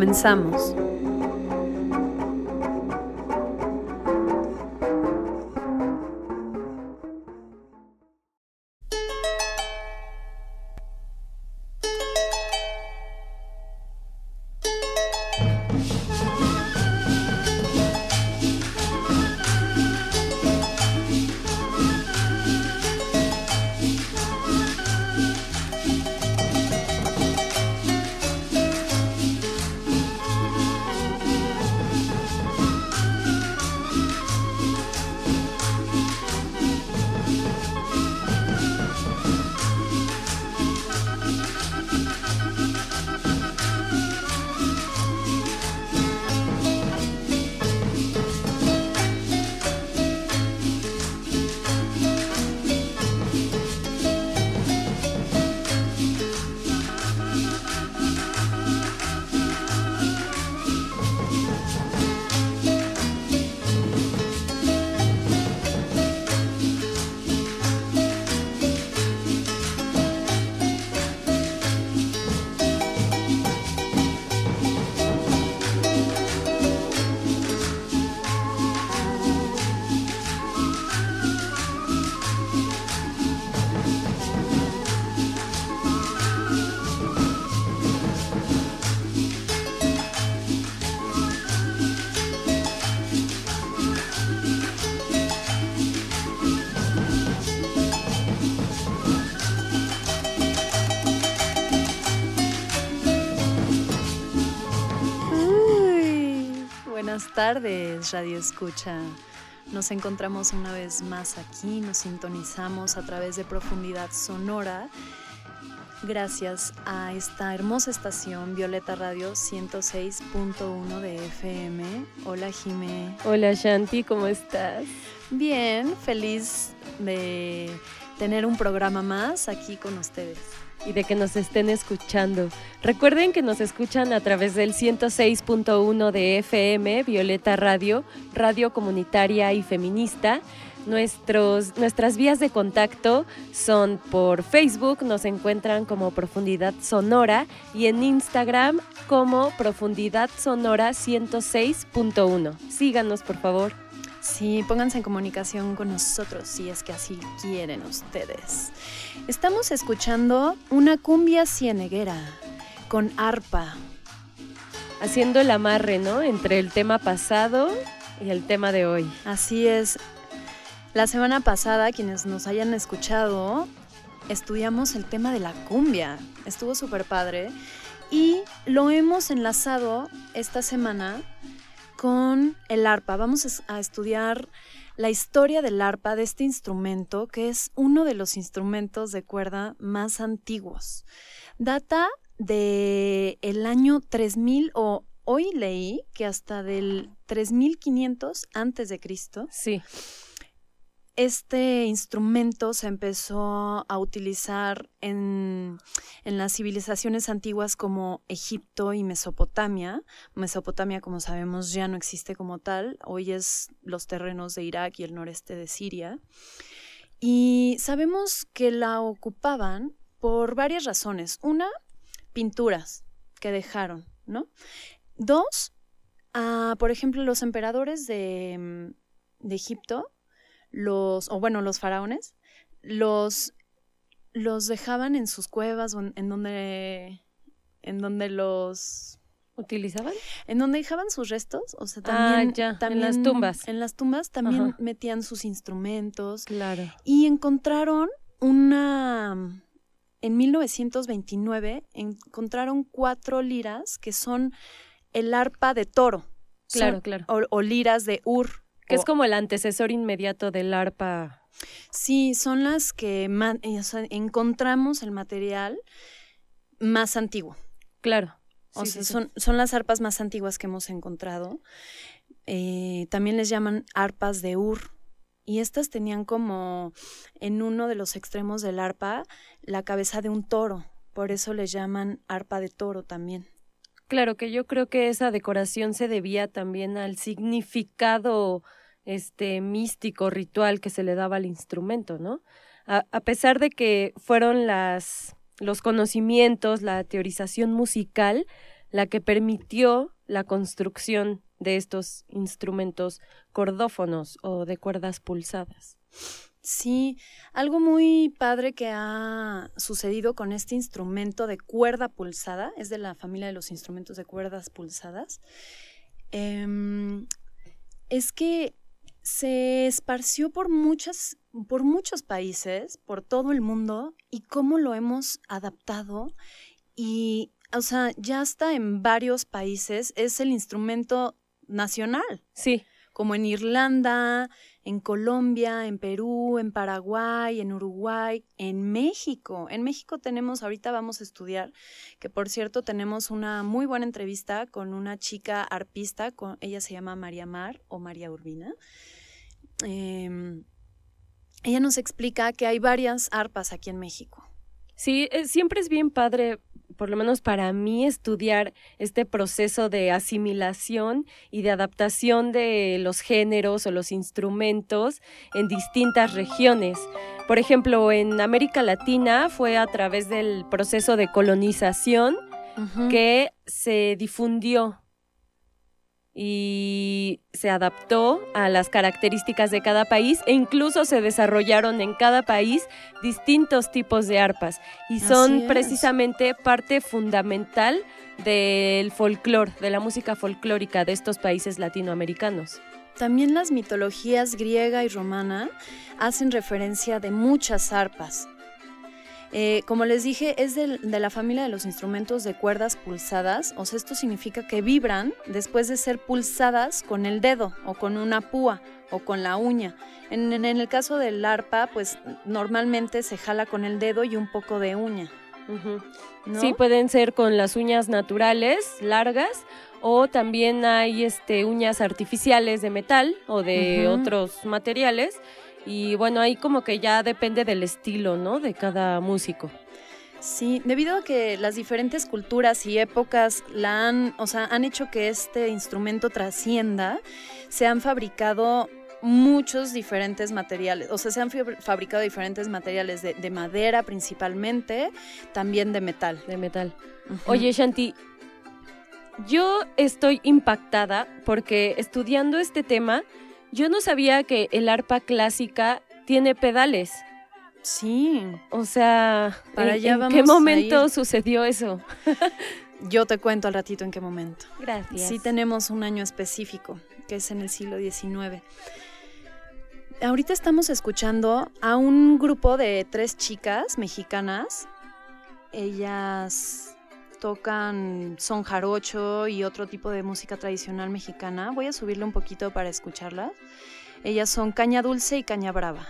Comenzamos. Tardes, Radio Escucha. Nos encontramos una vez más aquí, nos sintonizamos a través de Profundidad Sonora. Gracias a esta hermosa estación Violeta Radio 106.1 de FM. Hola Jime. Hola Shanti, ¿cómo estás? Bien, feliz de tener un programa más aquí con ustedes y de que nos estén escuchando. Recuerden que nos escuchan a través del 106.1 de FM, Violeta Radio, radio comunitaria y feminista. Nuestros, nuestras vías de contacto son por Facebook, nos encuentran como Profundidad Sonora y en Instagram como Profundidad Sonora 106.1. Síganos, por favor. Sí, pónganse en comunicación con nosotros si es que así quieren ustedes. Estamos escuchando una cumbia cieneguera con arpa. Haciendo el amarre, ¿no? Entre el tema pasado y el tema de hoy. Así es. La semana pasada, quienes nos hayan escuchado, estudiamos el tema de la cumbia. Estuvo súper padre. Y lo hemos enlazado esta semana con el arpa. Vamos a estudiar la historia del arpa, de este instrumento, que es uno de los instrumentos de cuerda más antiguos. Data de el año 3000 o hoy leí que hasta del 3500 antes de Cristo. Sí este instrumento se empezó a utilizar en, las civilizaciones antiguas como Egipto y Mesopotamia. Mesopotamia, como sabemos, ya no existe como tal. Hoy es los terrenos de Irak y el noreste de Siria. Y sabemos que la ocupaban por varias razones. Una, pinturas que dejaron, ¿no? Dos, ah, por ejemplo, los emperadores de, de Egipto los, o bueno, los faraones, los, los dejaban en sus cuevas o en, donde, en donde los ¿Utilizaban? En donde dejaban sus restos, o sea, también, ah, también en las tumbas. En las tumbas también metían sus instrumentos. Claro. Y encontraron una en 1929 encontraron cuatro liras que son el arpa de toro. Claro, claro. O, o, liras de Ur, Que es como el antecesor inmediato del arpa. Sí, son las que eh, encontramos el material más antiguo. Claro. O sea, Son, son las arpas más antiguas que hemos encontrado. Eh, también les llaman arpas de Ur. Y estas tenían como en uno de los extremos del arpa la cabeza de un toro. Por eso les llaman arpa de toro también. Claro que yo creo que esa decoración se debía también al significado este místico, ritual que se le daba al instrumento, ¿no? A, pesar de que fueron los conocimientos, la teorización musical, la que permitió la construcción de estos instrumentos cordófonos o de cuerdas pulsadas. Sí, algo muy padre que ha sucedido con este instrumento de cuerda pulsada, es de la familia de los instrumentos de cuerdas pulsadas, em, es que se esparció por muchas, por muchos países, por todo el mundo, y cómo lo hemos adaptado y, o sea, ya está en varios países, es el instrumento nacional. Sí. Como en Irlanda, en Colombia, en Perú, en Paraguay, en Uruguay, en México. En México tenemos, ahorita vamos a estudiar, que por cierto tenemos una muy buena entrevista con una chica arpista, con, ella se llama María Mar o María Urbina. Em, ella nos explica que hay varias arpas aquí en México. Sí, eh, siempre es bien padre por lo menos para mí, estudiar este proceso de asimilación y de adaptación de los géneros o los instrumentos en distintas regiones. Por ejemplo, en América Latina fue a través del proceso de colonización que se difundió y se adaptó a las características de cada país e incluso se desarrollaron en cada país distintos tipos de arpas y son precisamente parte fundamental del folclore, de la música folclórica de estos países latinoamericanos. También las mitologías griega y romana hacen referencia de muchas arpas, eh, como les dije, es de, la familia de los instrumentos de cuerdas pulsadas, o sea, esto significa que vibran después de ser pulsadas con el dedo o con una púa o con la uña. En, el caso del arpa, pues normalmente se jala con el dedo y un poco de uña. Sí, pueden ser con las uñas naturales, largas, o también hay este, uñas artificiales de metal o de otros materiales y bueno, ahí como que ya depende del estilo, ¿no? De cada músico. Sí, debido a que las diferentes culturas y épocas la han, o sea, han hecho que este instrumento trascienda, se han fabricado muchos diferentes materiales, o sea, se han fabricado diferentes materiales de, madera principalmente, también de metal. De metal. Oye, Shanti, yo estoy impactada porque estudiando este tema, yo no sabía que el arpa clásica tiene pedales. Sí. O sea, ¿para ¿en, qué momento sucedió eso? Yo te cuento al ratito en qué momento. Gracias. Sí tenemos un año específico, que es en el siglo XIX. Ahorita estamos escuchando a un grupo de tres chicas mexicanas. Ellas tocan son jarocho y otro tipo de música tradicional mexicana. Voy a subirle un poquito para escucharlas. Ellas son caña dulce y caña brava.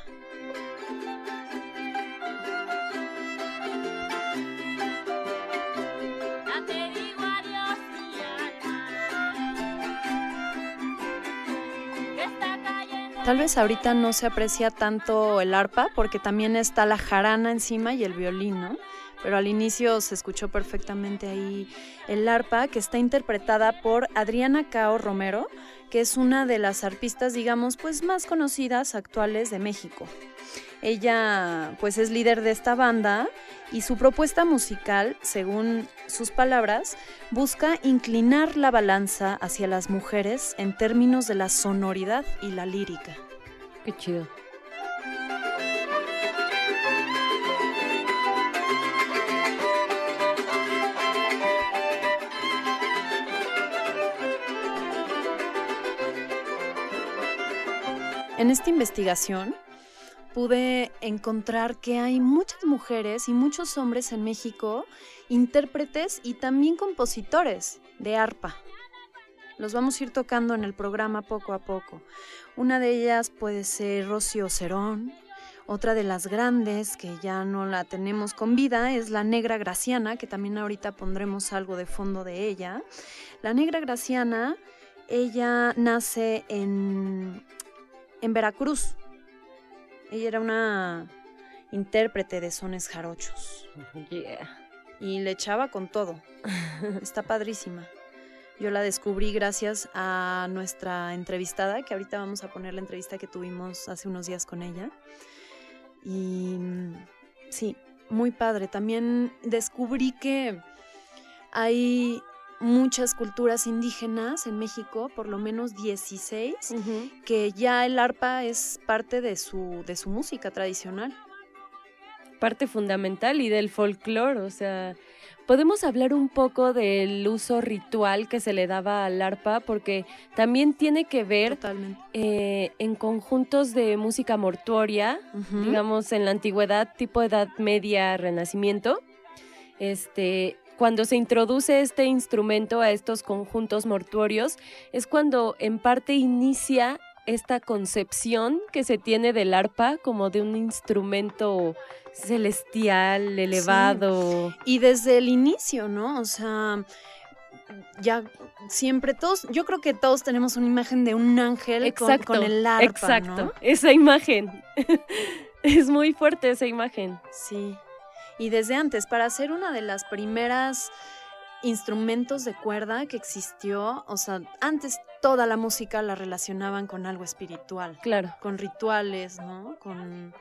Tal vez ahorita no se aprecia tanto el arpa porque también está la jarana encima y el violín. Pero al inicio se escuchó perfectamente ahí el arpa que está interpretada por Adriana Cao Romero, que es una de las arpistas, digamos, pues más conocidas actuales de México. Ella pues es líder de esta banda y su propuesta musical, según sus palabras, busca inclinar la balanza hacia las mujeres en términos de la sonoridad y la lírica. Qué chido. En esta investigación pude encontrar que hay muchas mujeres y muchos hombres en México, intérpretes y también compositores de arpa. Los vamos a ir tocando en el programa poco a poco. Una de ellas puede ser Rocío Cerón, otra de las grandes que ya no la tenemos con vida es la negra graciana, que también ahorita pondremos algo de fondo de ella. La negra graciana, ella nace en, en Veracruz. Ella era una intérprete de sones jarochos. Y le echaba con todo. Está padrísima. Yo la descubrí gracias a nuestra entrevistada, que ahorita vamos a poner la entrevista que tuvimos hace unos días con ella. Y mm, sí, muy padre. También descubrí que hay muchas culturas indígenas en México, por lo menos 16, que ya el arpa es parte de su, de su música tradicional. Parte fundamental y del folclore, o sea, podemos hablar un poco del uso ritual que se le daba al arpa, porque también tiene que ver eh, en conjuntos de música mortuoria, digamos en la antigüedad, tipo Edad Media, Renacimiento. Este, cuando se introduce este instrumento a estos conjuntos mortuorios, es cuando en parte inicia esta concepción que se tiene del arpa como de un instrumento celestial, elevado. Y desde el inicio, ¿no? O sea, ya siempre todos, yo creo que todos tenemos una imagen de un ángel con, el arpa, Exacto, esa imagen. es muy fuerte esa imagen. Sí. Y desde antes, para ser una de las primeras instrumentos de cuerda que existió, o sea, antes toda la música la relacionaban con algo espiritual. Claro. Con rituales, ¿no? Con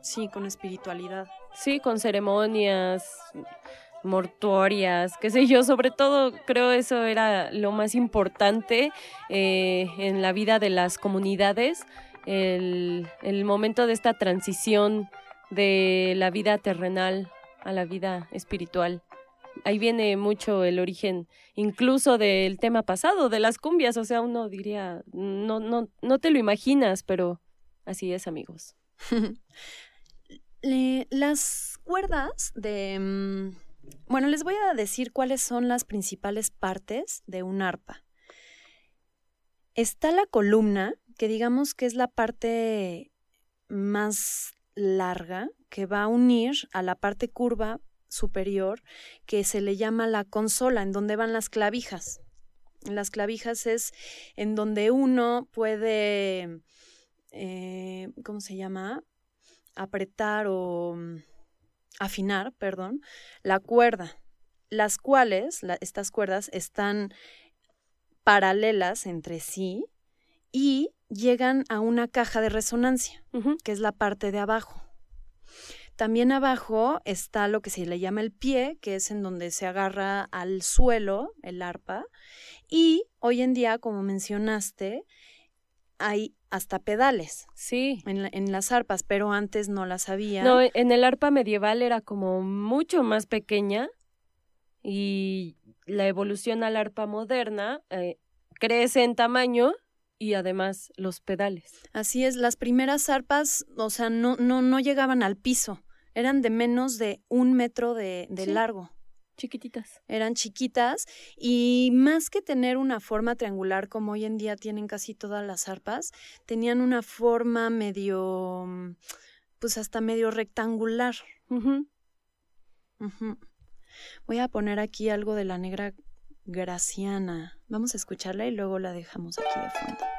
Sí, con espiritualidad. Sí, con ceremonias mortuorias, qué sé yo, sobre todo creo eso era lo más importante eh, en la vida de las comunidades, el, el momento de esta transición de la vida terrenal a la vida espiritual. Ahí viene mucho el origen, incluso del tema pasado, de las cumbias, o sea, uno diría, no, no, no te lo imaginas, pero así es, amigos. las cuerdas de... Mm, bueno, les voy a decir cuáles son las principales partes de un arpa. Está la columna, que digamos que es la parte más larga, que va a unir a la parte curva superior, que se le llama la consola, en donde van las clavijas. Las clavijas es en donde uno puede, eh, ¿cómo se llama? apretar o mm, afinar, perdón, la cuerda, las cuales, estas cuerdas están paralelas entre sí y llegan a una caja de resonancia, que es la parte de abajo. También abajo está lo que se le llama el pie, que es en donde se agarra al suelo el arpa. Y hoy en día, como mencionaste, hay hasta pedales. Sí. En, las arpas, pero antes no las había. No, en el arpa medieval era como mucho más pequeña y la evolución al arpa moderna eh, crece en tamaño y además los pedales. Así es, las primeras arpas, o sea, no, no, no llegaban al piso, eran de menos de un metro de, de largo chiquititas. Eran chiquitas y más que tener una forma triangular como hoy en día tienen casi todas las arpas, tenían una forma medio, pues hasta medio rectangular. Voy a poner aquí algo de la negra Graciana. Vamos a escucharla y luego la dejamos aquí de fondo.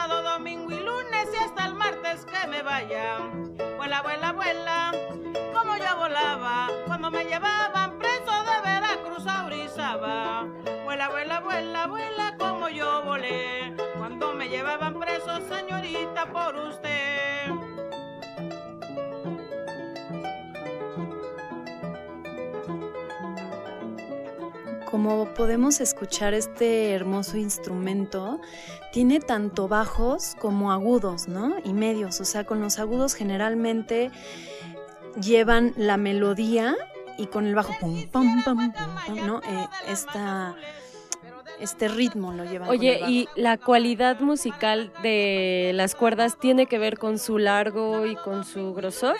Sábado, domingo y lunes y hasta el martes que me vaya. Vuela, vuela, vuela, como yo volaba cuando me llevaban preso de Veracruz a Orizaba. Vuela, vuela, vuela, vuela, como yo volé cuando me llevaban preso, señorita, por usted. Como podemos escuchar este hermoso instrumento, tiene tanto bajos como agudos, ¿no? Y medios, o sea, con los agudos generalmente llevan la melodía y con el bajo pum pam pam pum, ¿no? Eh, esta este ritmo lo llevan. Oye, ¿y la cualidad musical de las cuerdas tiene que ver con su largo y con su grosor?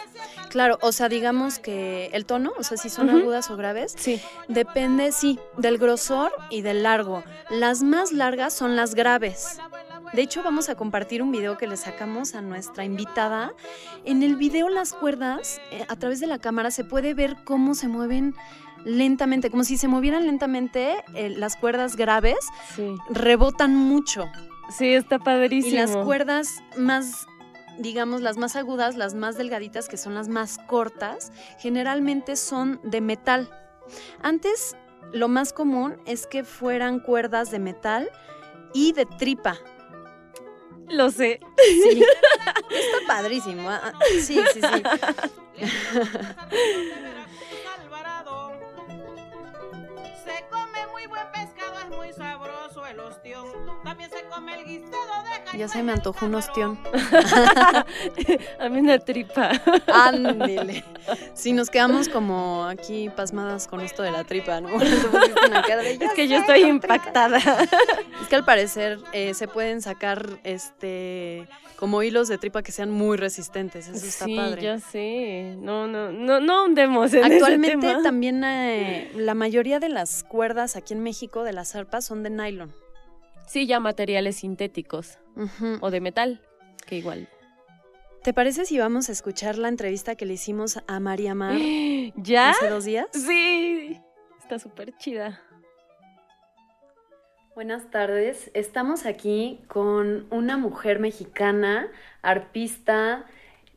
Claro, o sea, digamos que el tono, o sea, si son agudas o graves, sí. depende, sí, del grosor y del largo. Las más largas son las graves. De hecho, vamos a compartir un video que le sacamos a nuestra invitada. En el video las cuerdas, eh, a través de la cámara, se puede ver cómo se mueven lentamente, como si se movieran lentamente eh, las cuerdas graves, rebotan mucho. Sí, está padrísimo. Y las cuerdas más, digamos, las más agudas, las más delgaditas, que son las más cortas, generalmente son de metal. Antes, lo más común es que fueran cuerdas de metal y de tripa. Lo sé. Sí. Está padrísimo. Ah, ah, sí, sí, sí. Ya se me antojó un ostión. A mí una tripa. Ándele. Si nos quedamos como aquí pasmadas con esto de la tripa, ¿no? es que yo estoy impactada. Es que al parecer eh, se pueden sacar este como hilos de tripa que sean muy resistentes. Eso está sí, padre. ya sé. No, no, no, no hundemos en Actualmente ese tema. también eh, la mayoría de las cuerdas aquí en México de las arpas son de nylon. Sí, ya materiales sintéticos o de metal, que igual. ¿Te parece si vamos a escuchar la entrevista que le hicimos a María Mar ¿Ya? hace dos días? Sí, está súper chida. Buenas tardes, estamos aquí con una mujer mexicana, arpista,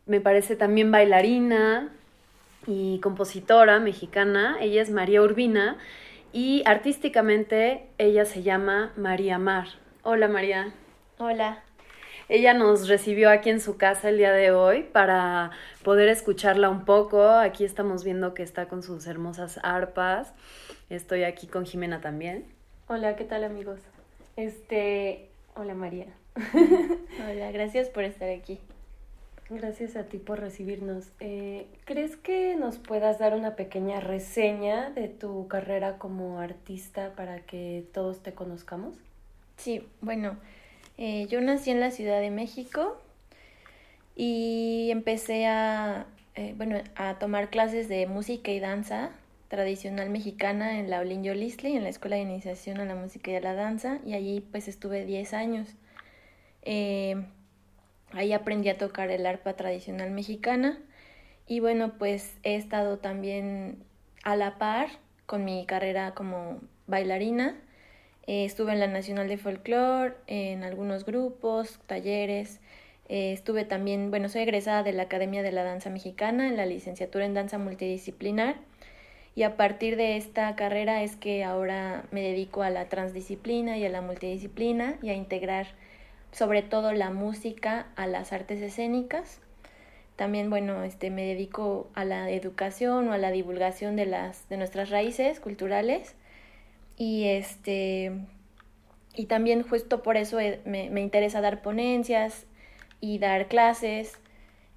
me parece también bailarina y compositora mexicana. Ella es María Urbina y artísticamente ella se llama María Mar. Hola María. Hola. Ella nos recibió aquí en su casa el día de hoy para poder escucharla un poco. Aquí estamos viendo que está con sus hermosas arpas. Estoy aquí con Jimena también. Hola, ¿qué tal amigos? Este, hola María. hola, gracias por estar aquí. Gracias a ti por recibirnos. Eh, ¿Crees que nos puedas dar una pequeña reseña de tu carrera como artista para que todos te conozcamos? Sí, bueno, eh, yo nací en la Ciudad de México y empecé a, eh, bueno, a tomar clases de música y danza tradicional mexicana en la Olin Yolisli, en la Escuela de Iniciación a la Música y a la Danza, y allí pues estuve 10 años. Ahí aprendí a tocar el arpa tradicional mexicana y bueno, pues he estado también a la par con mi carrera como bailarina. Eh, estuve en la Nacional de Folklore, en algunos grupos, talleres. Eh, estuve también, bueno, soy egresada de la Academia de la Danza Mexicana en la licenciatura en Danza Multidisciplinar. Y a partir de esta carrera es que ahora me dedico a la transdisciplina y a la multidisciplina y a integrar sobre todo la música, a las artes escénicas. También, bueno, este, me dedico a la educación o a la divulgación de, las, de nuestras raíces culturales. Y, este, y también justo por eso me, me, interesa dar ponencias y dar clases.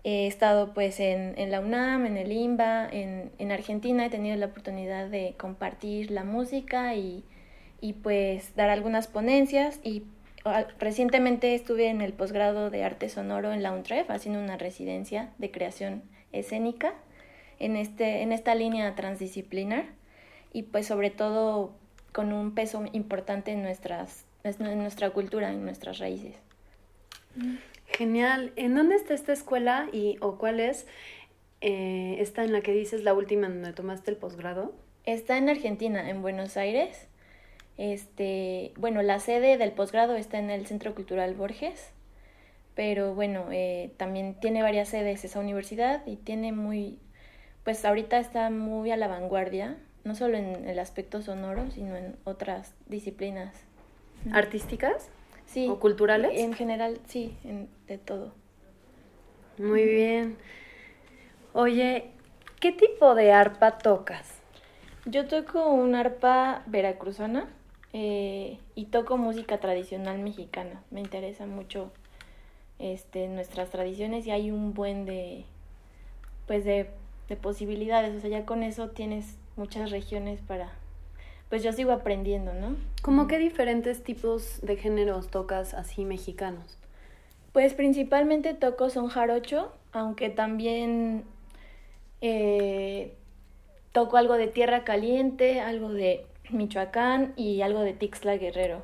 He estado pues en, en la UNAM, en el IMBA, en, en, Argentina he tenido la oportunidad de compartir la música y, y pues dar algunas ponencias y recientemente estuve en el posgrado de arte sonoro en la UNTREF haciendo una residencia de creación escénica en, este, en esta línea transdisciplinar y pues sobre todo con un peso importante en, nuestras, en nuestra cultura, en nuestras raíces. Genial. ¿En dónde está esta escuela y o cuál es eh, esta en la que dices la última en donde tomaste el posgrado? Está en Argentina, en Buenos Aires. Este, bueno, la sede del posgrado está en el Centro Cultural Borges, pero bueno, eh, también tiene varias sedes esa universidad y tiene muy, pues ahorita está muy a la vanguardia, no solo en el aspecto sonoro, sino en otras disciplinas. ¿Artísticas? Sí. ¿O culturales? En general, sí, en, de todo. Muy bien. Oye, ¿qué tipo de arpa tocas? Yo toco un arpa veracruzana eh, y toco música tradicional mexicana. Me interesa mucho este, nuestras tradiciones y hay un buen de, pues de, de posibilidades. O sea, ya con eso tienes muchas regiones para, pues yo sigo aprendiendo, ¿no? ¿Cómo qué diferentes tipos de géneros tocas así mexicanos? Pues principalmente toco son jarocho, aunque también eh, toco algo de Tierra Caliente, algo de Michoacán y algo de Tixla Guerrero.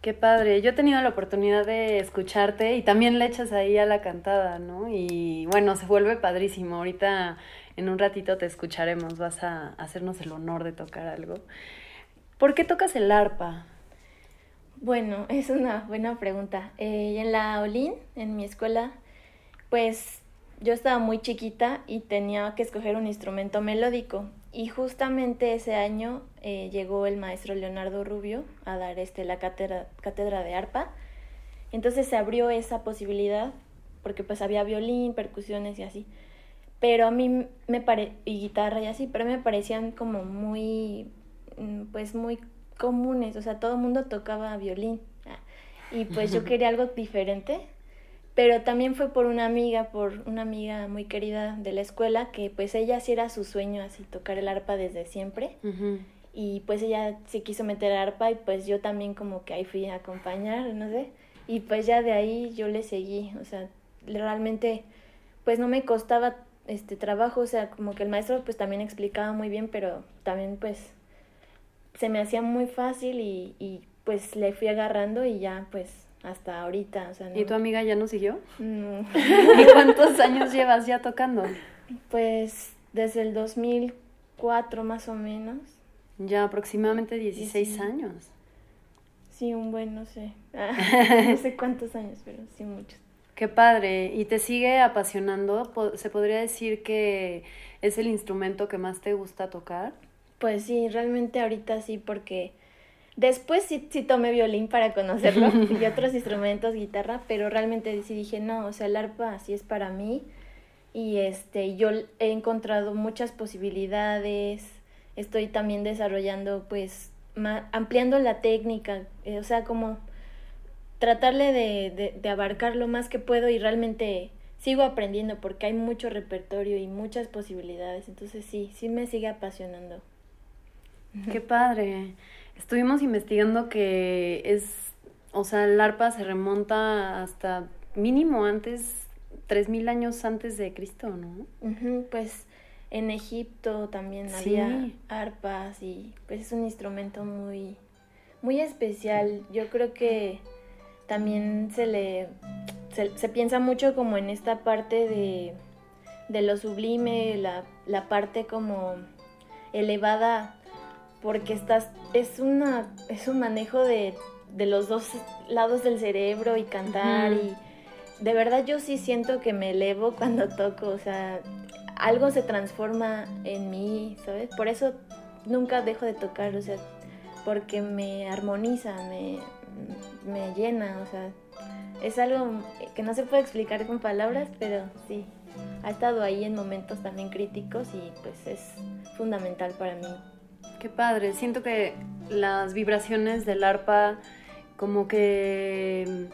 Qué padre. Yo he tenido la oportunidad de escucharte y también le echas ahí a la cantada, ¿no? Y bueno, se vuelve padrísimo. Ahorita en un ratito te escucharemos, vas a hacernos el honor de tocar algo. ¿Por qué tocas el arpa? Bueno, es una buena pregunta. Eh, en la Olin, en mi escuela, pues yo estaba muy chiquita y tenía que escoger un instrumento melódico. Y justamente ese año eh, llegó el maestro Leonardo Rubio a dar este, la cátedra, cátedra de arpa. Entonces se abrió esa posibilidad porque pues había violín, percusiones y así. Pero a mí me pare y guitarra y así, pero me parecían como muy, mm, pues muy comunes, o sea, todo el mundo tocaba violín. Ah, y pues yo quería algo diferente, pero también fue por una amiga, por una amiga muy querida de la escuela, que pues ella sí era su sueño así tocar el arpa desde siempre. Y pues ella se quiso meter arpa y pues yo también como que ahí fui a acompañar, no sé. Y pues ya de ahí yo le seguí, o sea, realmente pues no me costaba este trabajo, o sea, como que el maestro pues también explicaba muy bien, pero también pues se me hacía muy fácil y, y pues le fui agarrando y ya pues hasta ahorita. O sea, ¿Y tu amiga ya no siguió? No. ¿Y cuántos años llevas ya tocando? Pues desde el 2004 más o menos. Ya aproximadamente 16 años. Sí, un buen, no sé. no sé cuántos años, pero sí muchos. Qué padre. ¿Y te sigue apasionando? ¿Se podría decir que es el instrumento que más te gusta tocar? Pues sí, realmente ahorita sí, porque después sí, sí tomé violín para conocerlo y otros instrumentos, guitarra, pero realmente sí dije, no, o sea, el arpa sí es para mí. Y este, yo he encontrado muchas posibilidades. Estoy también desarrollando, pues, ampliando la técnica, eh, o sea, como tratarle de, de, abarcar lo más que puedo y realmente sigo aprendiendo porque hay mucho repertorio y muchas posibilidades. Entonces sí, sí me sigue apasionando. Qué padre. Estuvimos investigando que es, o sea, el arpa se remonta hasta mínimo antes, tres mil años antes de Cristo, ¿no? pues en Egipto también había arpas y pues es un instrumento muy, muy especial. Yo creo que también se le se, piensa mucho como en esta parte de, de lo sublime, la, la, parte como elevada, porque estás, es una, es un manejo de, de los dos lados del cerebro y cantar y de verdad yo sí siento que me elevo cuando toco, o sea, algo se transforma en mí, ¿sabes? Por eso nunca dejo de tocar, o sea, porque me armoniza, me, me llena, o sea, es algo que no se puede explicar con palabras, pero sí, ha estado ahí en momentos también críticos y pues es fundamental para mí. Qué padre, siento que las vibraciones del arpa como que,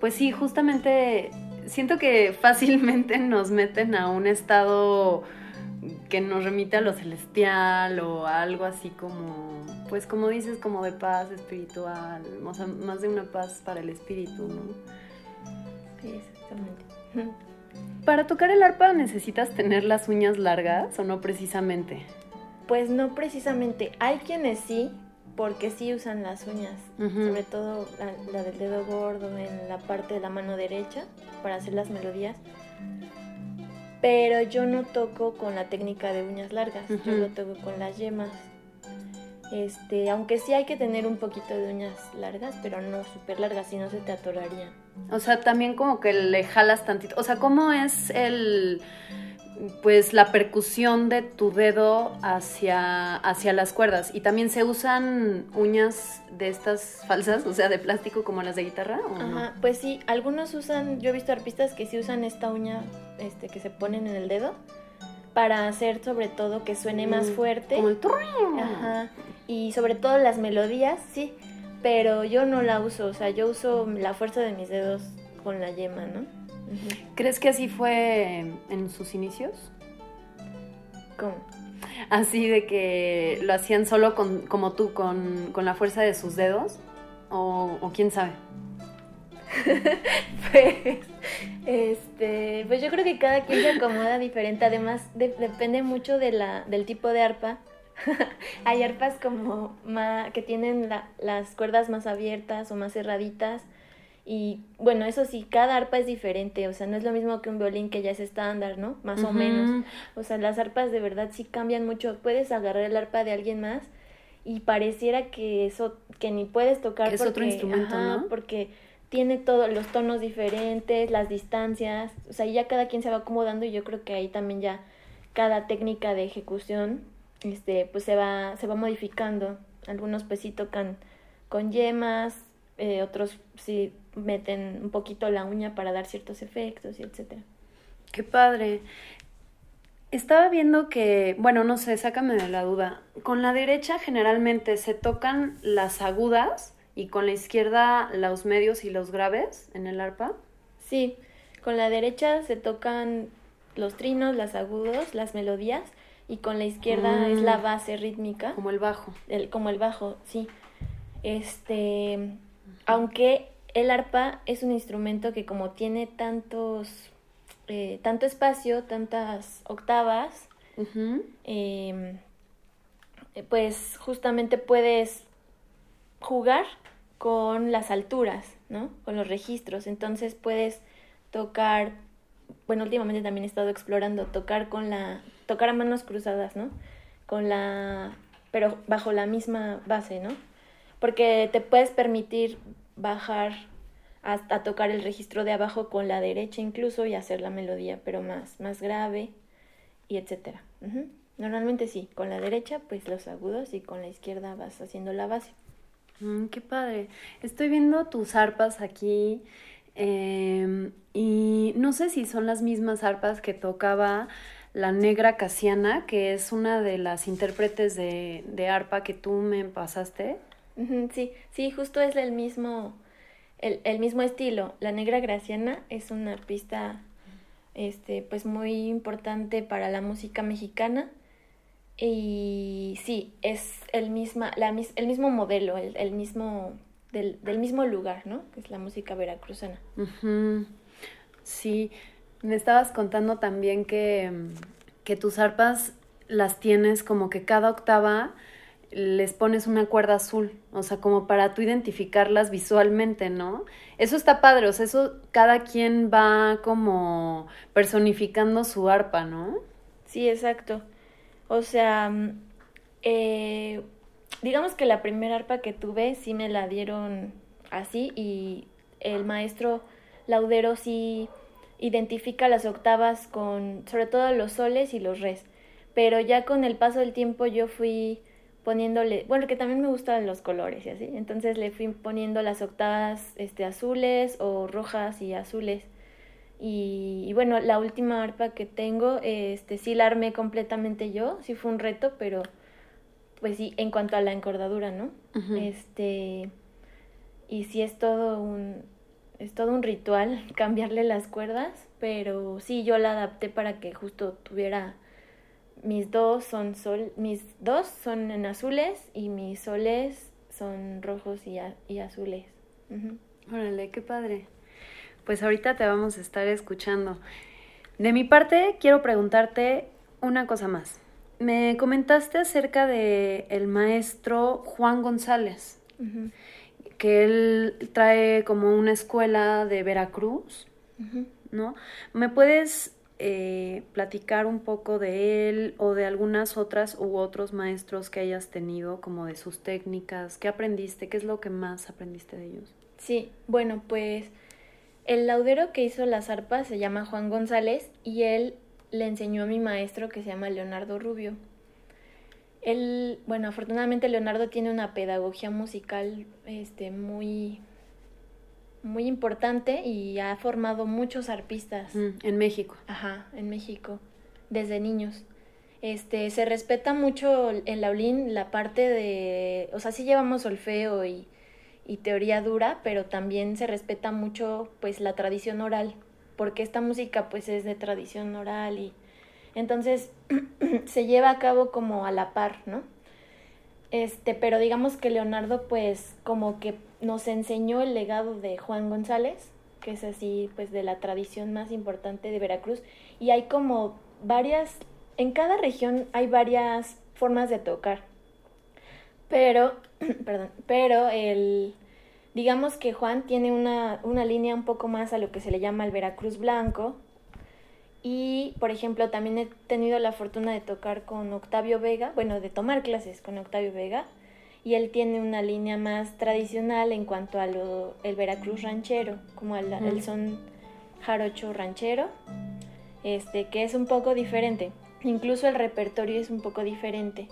pues sí, justamente siento que fácilmente nos meten a un estado que nos remite a lo celestial o a algo así como pues como dices, como de paz espiritual, o sea, más de una paz para el espíritu, ¿no? Sí, exactamente. ¿Para tocar el arpa necesitas tener las uñas largas o no precisamente? Pues no precisamente. Hay quienes sí, porque sí usan las uñas, sobre todo la, del dedo gordo en la parte de la mano derecha para hacer las melodías. Pero yo no toco con la técnica de uñas largas, yo lo toco con las yemas. Este, aunque sí hay que tener un poquito de uñas largas, pero no súper largas, si no se te atorarían. O sea, también como que le jalas tantito. O sea, ¿cómo es el pues la percusión de tu dedo hacia, hacia las cuerdas. Y también se usan uñas de estas falsas, o sea, de plástico como las de guitarra. Ajá, pues sí, algunos usan, yo he visto arpistas que sí usan esta uña este, que se ponen en el dedo para hacer sobre todo que suene más Mm, fuerte. Como el Ajá. Y sobre todo las melodías, sí. Pero yo no la uso, o sea, yo uso la fuerza de mis dedos con la yema, ¿no? ¿Crees que así fue en sus inicios? ¿Cómo? Así de que lo hacían solo con, como tú, con, con la fuerza de sus dedos. O, o quién sabe. Pues, este, pues yo creo que cada quien se acomoda diferente. Además, de- depende mucho de la, del tipo de arpa. Hay arpas como ma- que tienen la- las cuerdas más abiertas o más cerraditas. Y bueno, eso sí, cada arpa es diferente. O sea, no es lo mismo que un violín que ya es estándar, ¿no? Más o menos. O sea, las arpas de verdad sí cambian mucho. Puedes agarrar el arpa de alguien más y pareciera que eso, que ni puedes tocar Que es otro instrumento, ¿no? Porque tiene todos los tonos diferentes, las distancias, o sea, ya cada quien se va acomodando y yo creo que ahí también ya cada técnica de ejecución, este, pues se va, se va modificando. Algunos pues sí tocan con yemas, eh, otros sí meten un poquito la uña para dar ciertos efectos y etcétera. Qué padre. Estaba viendo que, bueno, no sé, sácame de la duda. Con la derecha generalmente se tocan las agudas y con la izquierda los medios y los graves en el arpa. Sí, con la derecha se tocan los trinos, las agudos, las melodías y con la izquierda es la Mm. base rítmica. Como el bajo. el, como el bajo, sí. Este, aunque el arpa es un instrumento que como tiene tantos, eh, tanto espacio, tantas octavas, Ujú. eh, pues justamente puedes jugar con las alturas, ¿no? Con los registros. Entonces puedes tocar, bueno, últimamente también he estado explorando tocar con la, tocar a manos cruzadas, ¿no? Con la, pero bajo la misma base, ¿no? Porque te puedes permitir bajar hasta tocar el registro de abajo con la derecha incluso y hacer la melodía, pero más, más grave y etcétera. Normalmente sí, con la derecha pues los agudos y con la izquierda vas haciendo la base. Mm, qué padre. Estoy viendo tus arpas aquí em, y no sé si son las mismas arpas que tocaba la negra Casiana, que es una de las intérpretes de, de arpa que tú me pasaste. Sí, sí, justo es el mismo, el, el mismo estilo. La Negra Graciana es una arpista este, pues muy importante para la música mexicana. Y sí, es el, misma, la, el mismo modelo, el, el mismo, del, del mismo lugar, ¿no? Que es la música veracruzana. Ujú. Sí, me estabas contando también que, que tus arpas las tienes como que cada octava les pones una cuerda azul, o sea, como para tú identificarlas visualmente, ¿no? Eso está padre, o sea, eso cada quien va como personificando su arpa, ¿no? Sí, exacto. O sea, mm, eh, digamos que la primera arpa que tuve sí me la dieron así y el maestro Laudero sí identifica las octavas con sobre todo los soles y los res. Pero ya con el paso del tiempo yo fui poniéndole, bueno, que también me gustan los colores y así, entonces le fui poniendo las octavas este azules o rojas y azules. Y, y bueno, la última arpa que tengo, este, sí la armé completamente yo, sí fue un reto, pero pues sí, en cuanto a la encordadura, ¿no? Este, y sí es todo un, es todo un ritual cambiarle las cuerdas, pero sí yo la adapté para que justo tuviera, mis dos son sol, mis dos son en azules y mis soles son rojos y, a- y azules. Ujú. Órale, qué padre. Pues ahorita te vamos a estar escuchando. De mi parte, quiero preguntarte una cosa más. Me comentaste acerca de el maestro Juan González, que él trae como una escuela de Veracruz. ¿no? ¿Me puedes eh, platicar un poco de él o de algunas otras u otros maestros que hayas tenido, como de sus técnicas? ¿Qué aprendiste? ¿Qué es lo que más aprendiste de ellos? Sí, bueno, pues el laudero que hizo las arpas se llama Juan González y él le enseñó a mi maestro que se llama Leonardo Rubio. Él, bueno, afortunadamente Leonardo tiene una pedagogía musical este, muy, muy importante y ha formado muchos arpistas. Mm, en México. Ajá, en México. desde niños. Este, se respeta mucho en la ULIN la parte de, o sea, sí llevamos solfeo y, y teoría dura, pero también se respeta mucho pues la tradición oral, porque esta música pues es de tradición oral y entonces se lleva a cabo como a la par, ¿no? Este, pero digamos que Leonardo pues como que nos enseñó el legado de Juan González, que es así pues de la tradición más importante de Veracruz. Y hay como varias en cada región hay varias formas de tocar. Pero perdón, pero el digamos que Juan tiene una, una línea un poco más a lo que se le llama el Veracruz blanco, y, por ejemplo, también he tenido la fortuna de tocar con Octavio Vega, bueno, de tomar clases con Octavio Vega, y él tiene una línea más tradicional en cuanto a lo, el Veracruz ranchero, como el, el son jarocho ranchero, este, que es un poco diferente. Incluso el repertorio es un poco diferente,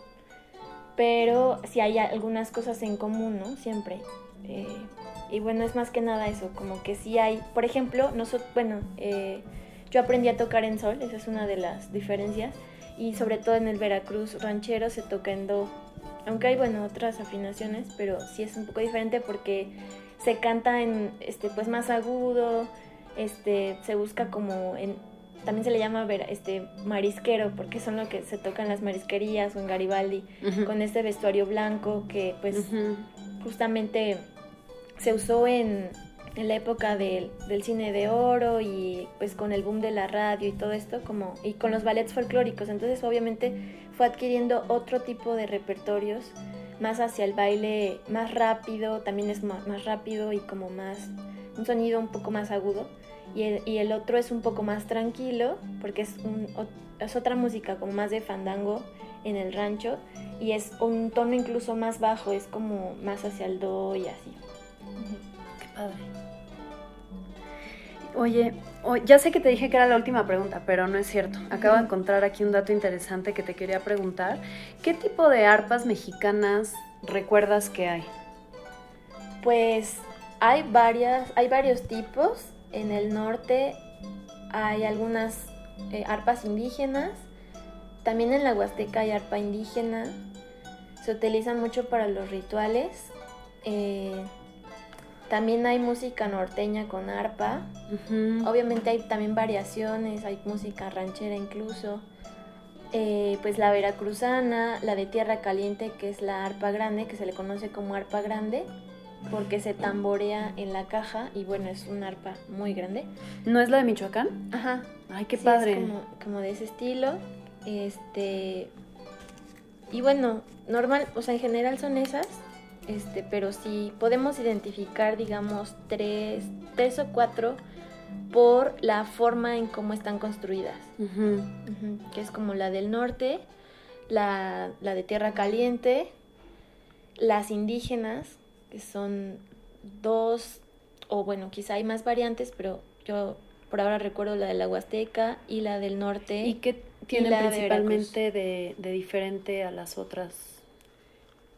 pero sí hay algunas cosas en común, ¿no? Siempre. Eh, y bueno, es más que nada eso, como que sí hay, por ejemplo, nosotros, bueno, eh, yo aprendí a tocar en sol, esa es una de las diferencias. Y sobre todo en el Veracruz ranchero se toca en do. Aunque hay, bueno, otras afinaciones, pero sí es un poco diferente porque se canta en, este, pues más agudo, este, se busca como en, también se le llama ver, este marisquero porque son lo que se toca en las marisquerías o en Garibaldi con este vestuario blanco que pues justamente se usó en en la época del, del, cine de oro y pues con el boom de la radio y todo esto como y con los ballets folclóricos. Entonces obviamente fue adquiriendo otro tipo de repertorios más hacia el baile más rápido también es más, rápido y como más un sonido un poco más agudo. Y el, y el otro es un poco más tranquilo porque es, un, es otra música como más de fandango en el rancho y es un tono incluso más bajo es como más hacia el do y así. Qué padre Oye, ya sé que te dije que era la última pregunta, pero no es cierto. Acabo de encontrar aquí un dato interesante que te quería preguntar. ¿Qué tipo de arpas mexicanas recuerdas que hay? Pues hay varias, hay varios tipos. En el norte hay algunas eh, arpas indígenas. También en la Huasteca hay arpa indígena. Se utilizan mucho para los rituales. Eh, también hay música norteña con arpa. Obviamente hay también variaciones, hay música ranchera incluso. Eh, pues la veracruzana, la de tierra caliente, que es la arpa grande, que se le conoce como arpa grande, porque se tamborea en la caja y bueno, es una arpa muy grande. ¿No es la de Michoacán? Ajá. Ay, qué padre. como, como de ese estilo. Este. Y bueno, normal, o sea, en general son esas este, pero sí podemos identificar, digamos, tres, tres o cuatro por la forma en cómo están construidas, que es como la del norte, la, la, de tierra caliente, las indígenas, que son dos, o bueno, quizá hay más variantes, pero yo por ahora recuerdo la de la Huasteca y la del norte. ¿Y qué tiene principalmente de, de diferente a las otras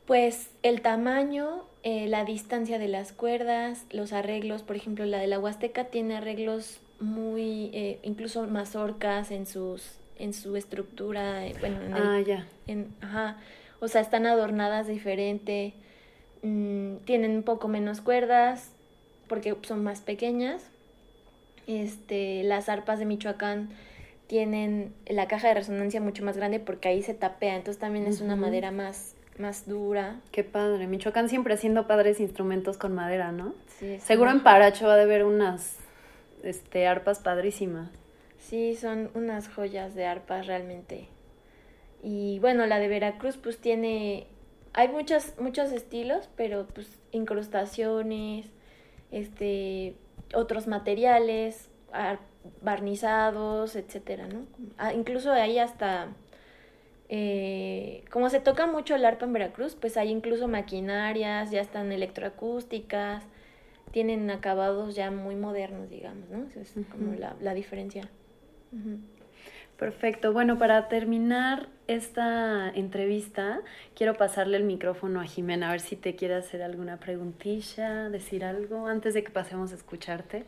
pues el tamaño, eh, la distancia de las cuerdas, los arreglos, por ejemplo, la de la Huasteca tiene arreglos muy, eh, incluso mazorcas en sus, en su estructura, eh, bueno, en ah, ya. ajá, o sea, están adornadas diferente, mm, tienen un poco menos cuerdas porque son más pequeñas. Este, las arpas de Michoacán tienen la caja de resonancia mucho más grande porque ahí se tapea, entonces también es una madera más más dura. Qué padre. Michoacán siempre haciendo padres instrumentos con madera, ¿no? Sí. Seguro en Paracho va a haber unas este, arpas padrísimas. Sí, son unas joyas de arpas realmente. Y bueno, la de Veracruz pues tiene... Hay muchos, muchos estilos, pero pues incrustaciones, este, otros materiales, barnizados, etcétera, ¿no? Ah, incluso hay hasta eh, como se toca mucho el arpa en Veracruz, pues hay incluso maquinarias, ya están electroacústicas, tienen acabados ya muy modernos, digamos, ¿no? Esa es como la, diferencia. Perfecto. Bueno, para terminar esta entrevista, quiero pasarle el micrófono a Jimena, a ver si te quiere hacer alguna preguntilla, decir algo antes de que pasemos a escucharte.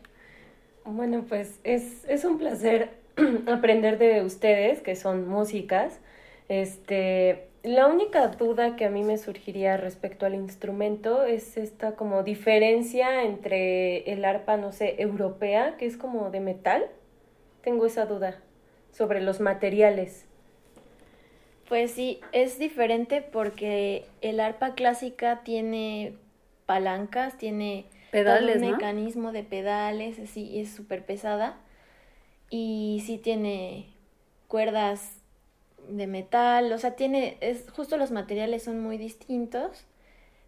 Bueno, pues es, es un placer aprender de ustedes, que son músicas. Este, la única duda que a mí me surgiría respecto al instrumento es esta como diferencia entre el arpa, no sé, europea, que es como de metal. Tengo esa duda sobre los materiales. Pues sí, es diferente porque el arpa clásica tiene palancas, tiene pedales, todo un mecanismo de pedales, así, es súper pesada. Y sí tiene cuerdas de metal, o sea, tiene, es justo los materiales son muy distintos.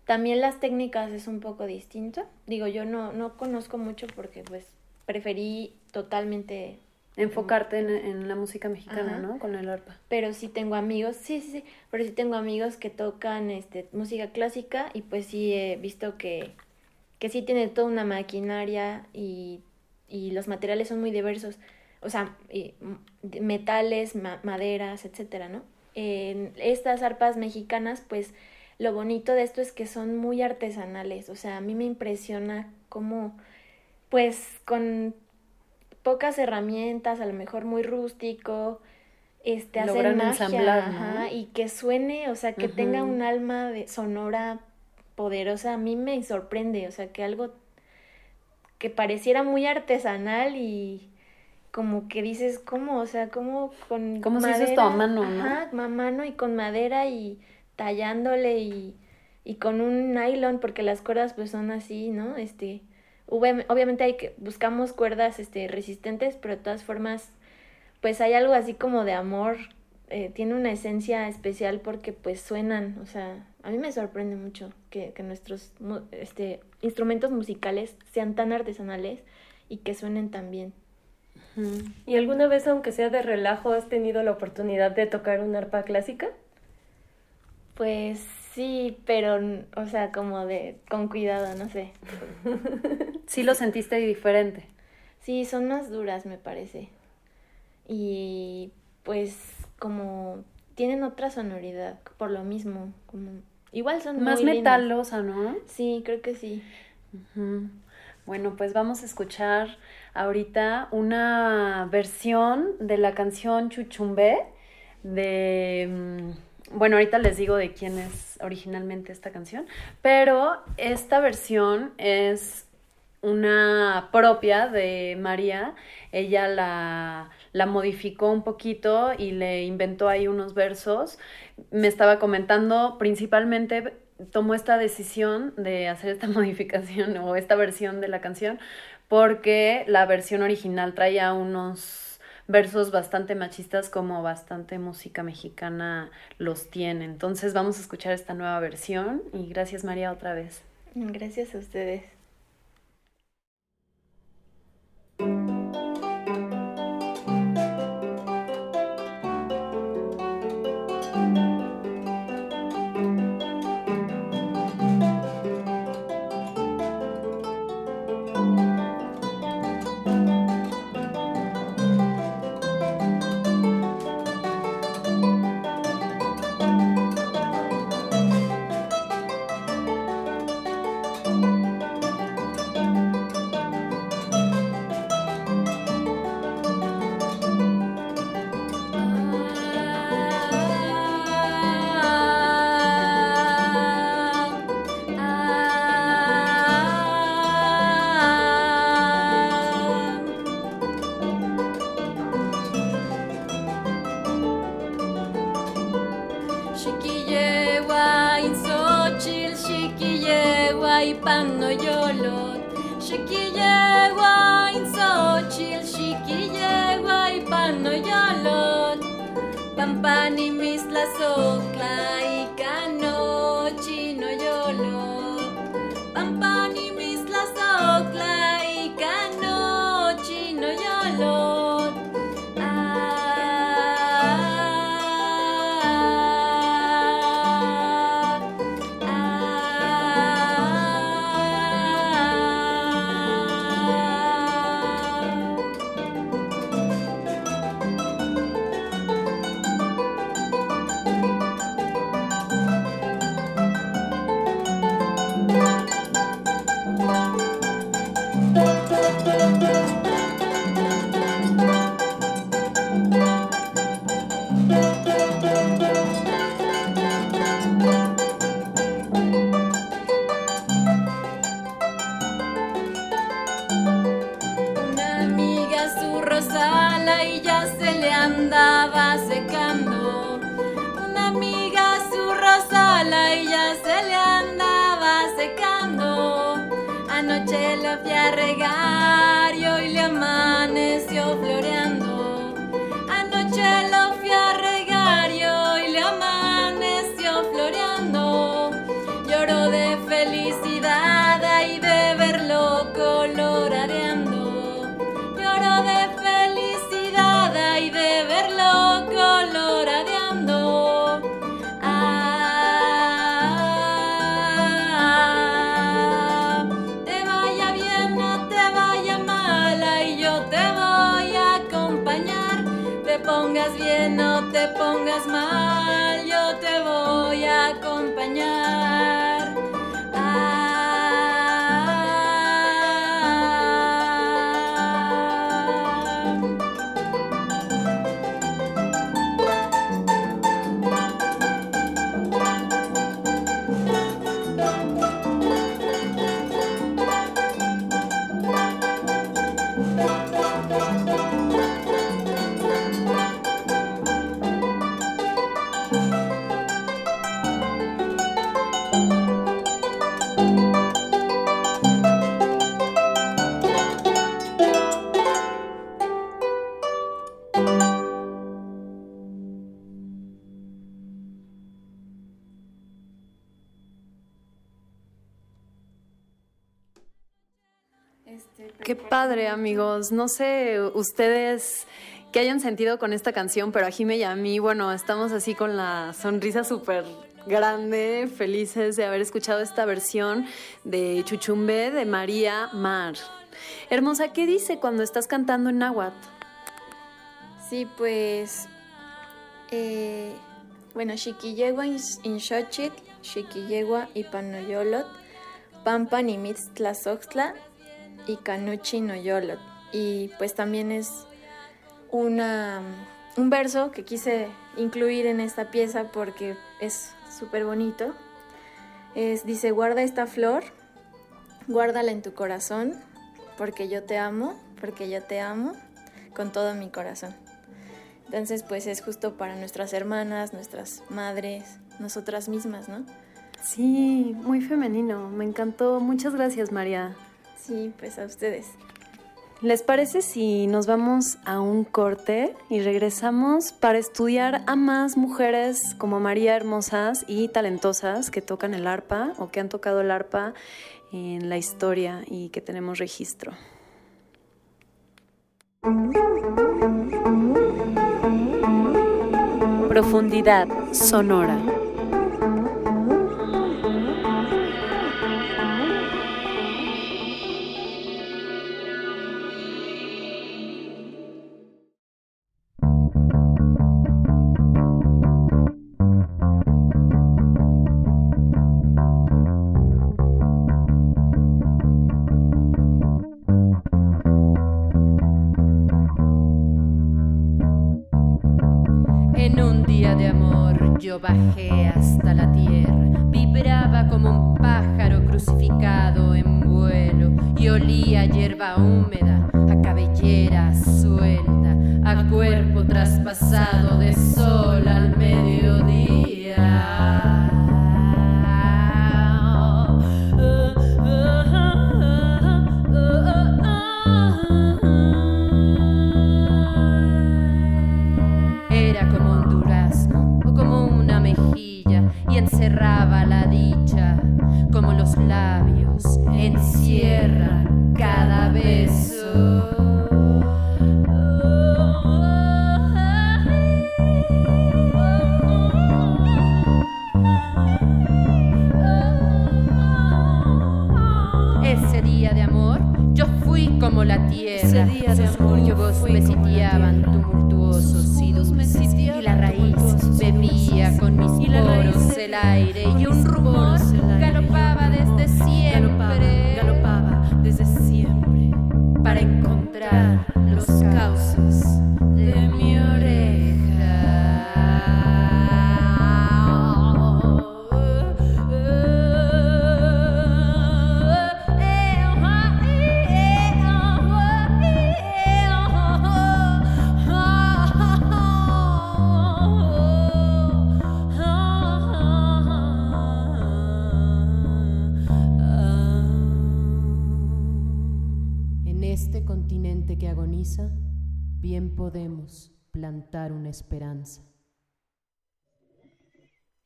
También las técnicas es un poco distinto. Digo, yo no, no conozco mucho porque pues preferí totalmente enfocarte en, la música mexicana, ¿no? Con el arpa. Pero sí tengo amigos, sí, sí, sí, pero sí tengo amigos que tocan este música clásica y pues sí he visto que, que sí tiene toda una maquinaria y, y los materiales son muy diversos, o sea, metales, maderas, etcétera, ¿no? En estas arpas mexicanas, pues lo bonito de esto es que son muy artesanales, o sea, a mí me impresiona cómo, pues con pocas herramientas, a lo mejor muy rústico, este, hacer magia, y que suene, o sea, que tenga un alma de sonora poderosa, a mí me sorprende, o sea, que algo que pareciera muy artesanal y como que dices, ¿cómo? O sea, ¿cómo con ¿Cómo madera? esto a mano, ¿no? Ajá, a mano y con madera y tallándole y, y con un nylon, porque las cuerdas pues son así, ¿no? Este, obviamente hay que buscamos cuerdas este resistentes pero de todas formas pues hay algo así como de amor eh, tiene una esencia especial porque pues suenan o sea a mí me sorprende mucho que, que nuestros este instrumentos musicales sean tan artesanales y que suenen tan bien ¿Y alguna vez, aunque sea de relajo, has tenido la oportunidad de tocar una arpa clásica? Pues Sí, pero, o sea, como de, con cuidado, no sé. sí lo sentiste diferente. Sí, son más duras, me parece. Y pues como tienen otra sonoridad, por lo mismo, como igual son más metalosa, ¿no? Sí, creo que sí. Bueno, pues vamos a escuchar ahorita una versión de la canción Chuchumbe de mm, bueno, ahorita les digo de quién es originalmente esta canción, pero esta versión es una propia de María. Ella la, la modificó un poquito y le inventó ahí unos versos. Me estaba comentando, principalmente tomó esta decisión de hacer esta modificación o esta versión de la canción porque la versión original traía unos versos bastante machistas como bastante música mexicana los tiene. Entonces vamos a escuchar esta nueva versión y gracias María otra vez. Gracias a ustedes. Qué padre, amigos. No sé ustedes qué hayan sentido con esta canción, pero a Jime y a mí, bueno, estamos así con la sonrisa súper grande, felices de haber escuchado esta versión de Chuchumbe de María Mar. Hermosa, ¿qué dice cuando estás cantando en náhuatl? Sí, pues. eh, bueno, Xiquillegua in Xochitl, Xiquillegua y Panoyolot, Pampan y Mitztlazoxtla y Canuchi Noyolot. Y pues también es una, un verso que quise incluir en esta pieza porque es súper bonito. Es, dice, guarda esta flor, guárdala en tu corazón, porque yo te amo, porque yo te amo con todo mi corazón. Entonces, pues es justo para nuestras hermanas, nuestras madres, nosotras mismas, ¿no? Sí, muy femenino. Me encantó. Muchas gracias, María. Sí, pues a ustedes. ¿Les parece si nos vamos a un corte y regresamos para estudiar a más mujeres como María hermosas y talentosas que tocan el arpa o que han tocado el arpa en la historia y que tenemos registro? Profundidad. Sonora. Bajé hasta la tierra, vibraba como un pájaro crucificado en vuelo y olía a hierba húmeda, a cabellera suelta, a cuerpo traspasado de sol al mediodía.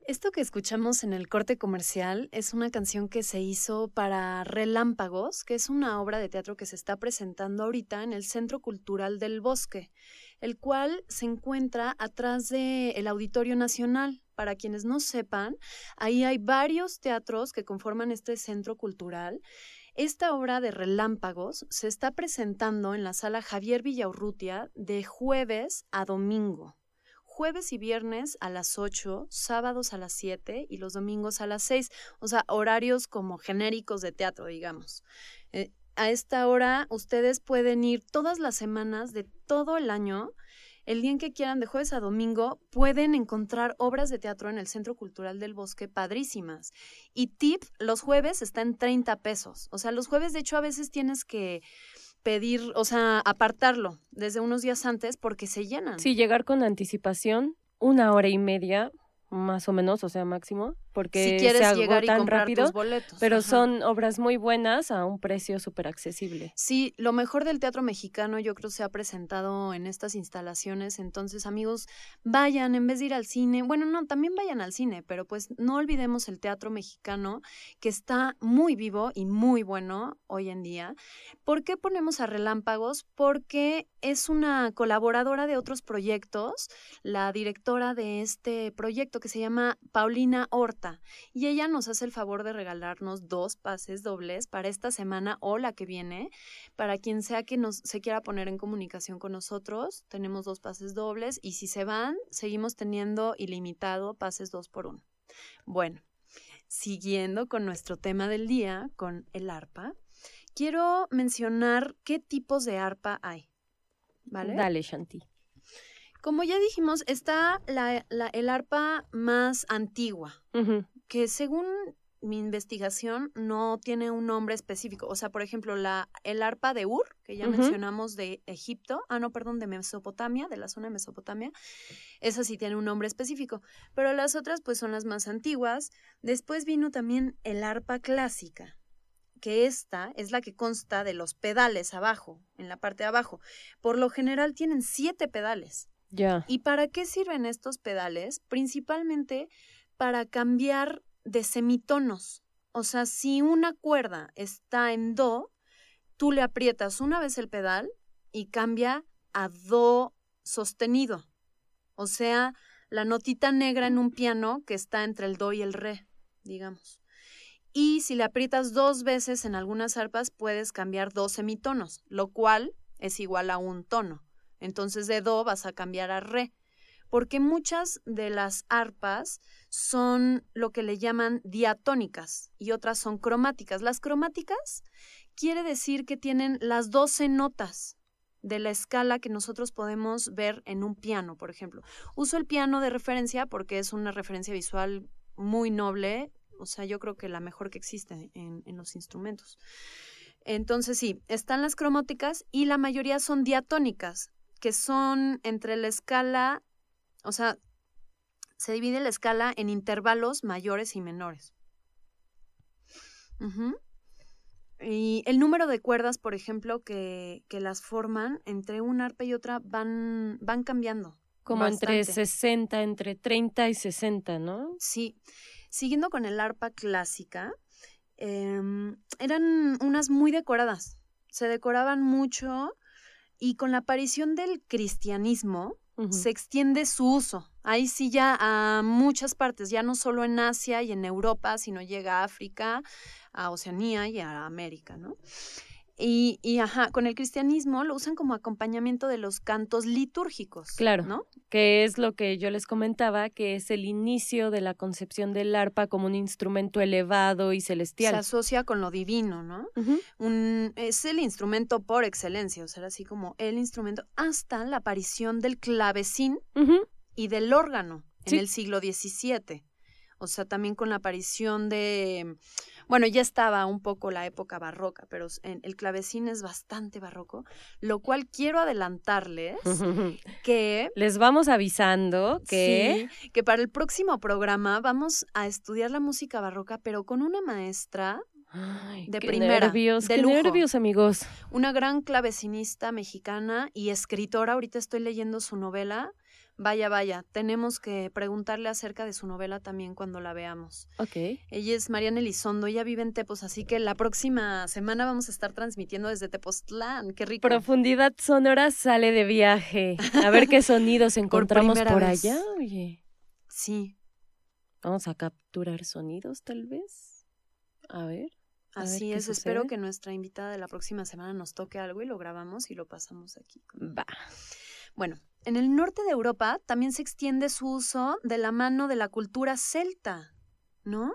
Esto que escuchamos en el corte comercial es una canción que se hizo para Relámpagos, que es una obra de teatro que se está presentando ahorita en el Centro Cultural del Bosque, el cual se encuentra atrás del Auditorio Nacional. Para quienes no sepan, ahí hay varios teatros que conforman este centro cultural. Esta obra de Relámpagos se está presentando en la sala Javier Villaurrutia de jueves a domingo jueves y viernes a las 8, sábados a las 7 y los domingos a las 6, o sea, horarios como genéricos de teatro, digamos. Eh, a esta hora ustedes pueden ir todas las semanas de todo el año, el día en que quieran, de jueves a domingo, pueden encontrar obras de teatro en el Centro Cultural del Bosque padrísimas. Y tip, los jueves está en 30 pesos. O sea, los jueves, de hecho, a veces tienes que pedir, o sea, apartarlo desde unos días antes porque se llenan. Sí, llegar con anticipación, una hora y media más o menos, o sea, máximo, porque si quieres se llegar y agotan comprar rápido, tus boletos. pero Ajá. son obras muy buenas a un precio súper accesible. Sí, lo mejor del teatro mexicano yo creo se ha presentado en estas instalaciones, entonces amigos, vayan en vez de ir al cine, bueno, no, también vayan al cine, pero pues no olvidemos el teatro mexicano que está muy vivo y muy bueno hoy en día. ¿Por qué ponemos a Relámpagos? Porque es una colaboradora de otros proyectos, la directora de este proyecto que se llama Paulina Horta, y ella nos hace el favor de regalarnos dos pases dobles para esta semana o la que viene. Para quien sea que nos se quiera poner en comunicación con nosotros, tenemos dos pases dobles y si se van, seguimos teniendo ilimitado pases dos por uno. Bueno, siguiendo con nuestro tema del día, con el arpa, quiero mencionar qué tipos de arpa hay. ¿Vale? Dale, Shanti. Como ya dijimos, está la- la- el arpa más antigua, que según mi investigación no tiene un nombre específico. O sea, por ejemplo, la, el arpa de Ur, que ya mencionamos de Egipto, ah, no, perdón, de Mesopotamia, de la zona de Mesopotamia, esa sí tiene un nombre específico. Pero las otras, pues, son las más antiguas. Después vino también el arpa clásica, que esta es la que consta de los pedales abajo, en la parte de abajo. Por lo general tienen siete pedales. ¿Y para qué sirven estos pedales? Principalmente para cambiar de semitonos. O sea, si una cuerda está en do, tú le aprietas una vez el pedal y cambia a do sostenido. O sea, la notita negra en un piano que está entre el do y el re, digamos. Y si le aprietas dos veces en algunas arpas, puedes cambiar dos semitonos, lo cual es igual a un tono. Entonces de do vas a cambiar a re. Porque muchas de las arpas son lo que le llaman diatónicas y otras son cromáticas. Las cromáticas quiere decir que tienen las 12 notas de la escala que nosotros podemos ver en un piano, por ejemplo. Uso el piano de referencia porque es una referencia visual muy noble, o sea, yo creo que la mejor que existe en, en los instrumentos. Entonces sí, están las cromáticas y la mayoría son diatónicas, que son entre la escala, o sea, se divide la escala en intervalos mayores y menores. Ujú. Y el número de cuerdas, por ejemplo, que, que las forman entre una arpa y otra van, van cambiando. Como entre bastante. 60, entre 30 y 60, ¿no? Sí. Siguiendo con el arpa clásica, em, eran unas muy decoradas. Se decoraban mucho y con la aparición del cristianismo se extiende su uso. Ahí sí ya a muchas partes, ya no solo en Asia y en Europa, sino llega a África, a Oceanía y a América, ¿no? Y, y ajá, con el cristianismo lo usan como acompañamiento de los cantos litúrgicos. Claro. ¿No? que es lo que yo les comentaba, que es el inicio de la concepción del arpa como un instrumento elevado y Se celestial. asocia con lo divino, ¿no? Un, es el instrumento por excelencia, o sea, así como el instrumento, hasta la aparición del clavecín y del órgano en el siglo XVII. O sea, también con la aparición de, bueno, ya estaba un poco la época barroca, pero en- el clavecín es bastante barroco, lo cual quiero adelantarles que Les vamos avisando que Sí, que para el próximo programa vamos a estudiar la música barroca, pero con una maestra Ay, De qué primera, Nervios, de qué lujo. nervios, amigos. Una gran clavecinista mexicana y escritora. Ahorita estoy leyendo su novela. Vaya, vaya, tenemos que preguntarle acerca de su novela también cuando la veamos. Ok. Ella es Mariana Elizondo, ella vive en Tepos, así que la próxima semana vamos a estar transmitiendo desde Tepoztlán. Qué rico. Profundidad Sonora sale de viaje. A ver qué sonidos encontramos por, allá. Oye, Sí, vamos a capturar sonidos, tal vez. A ver. Así es. Espero que nuestra invitada de la próxima semana nos toque algo y lo grabamos y lo pasamos aquí. Va. Bueno, en el norte de Europa también se extiende su uso de la mano de la cultura celta, ¿no?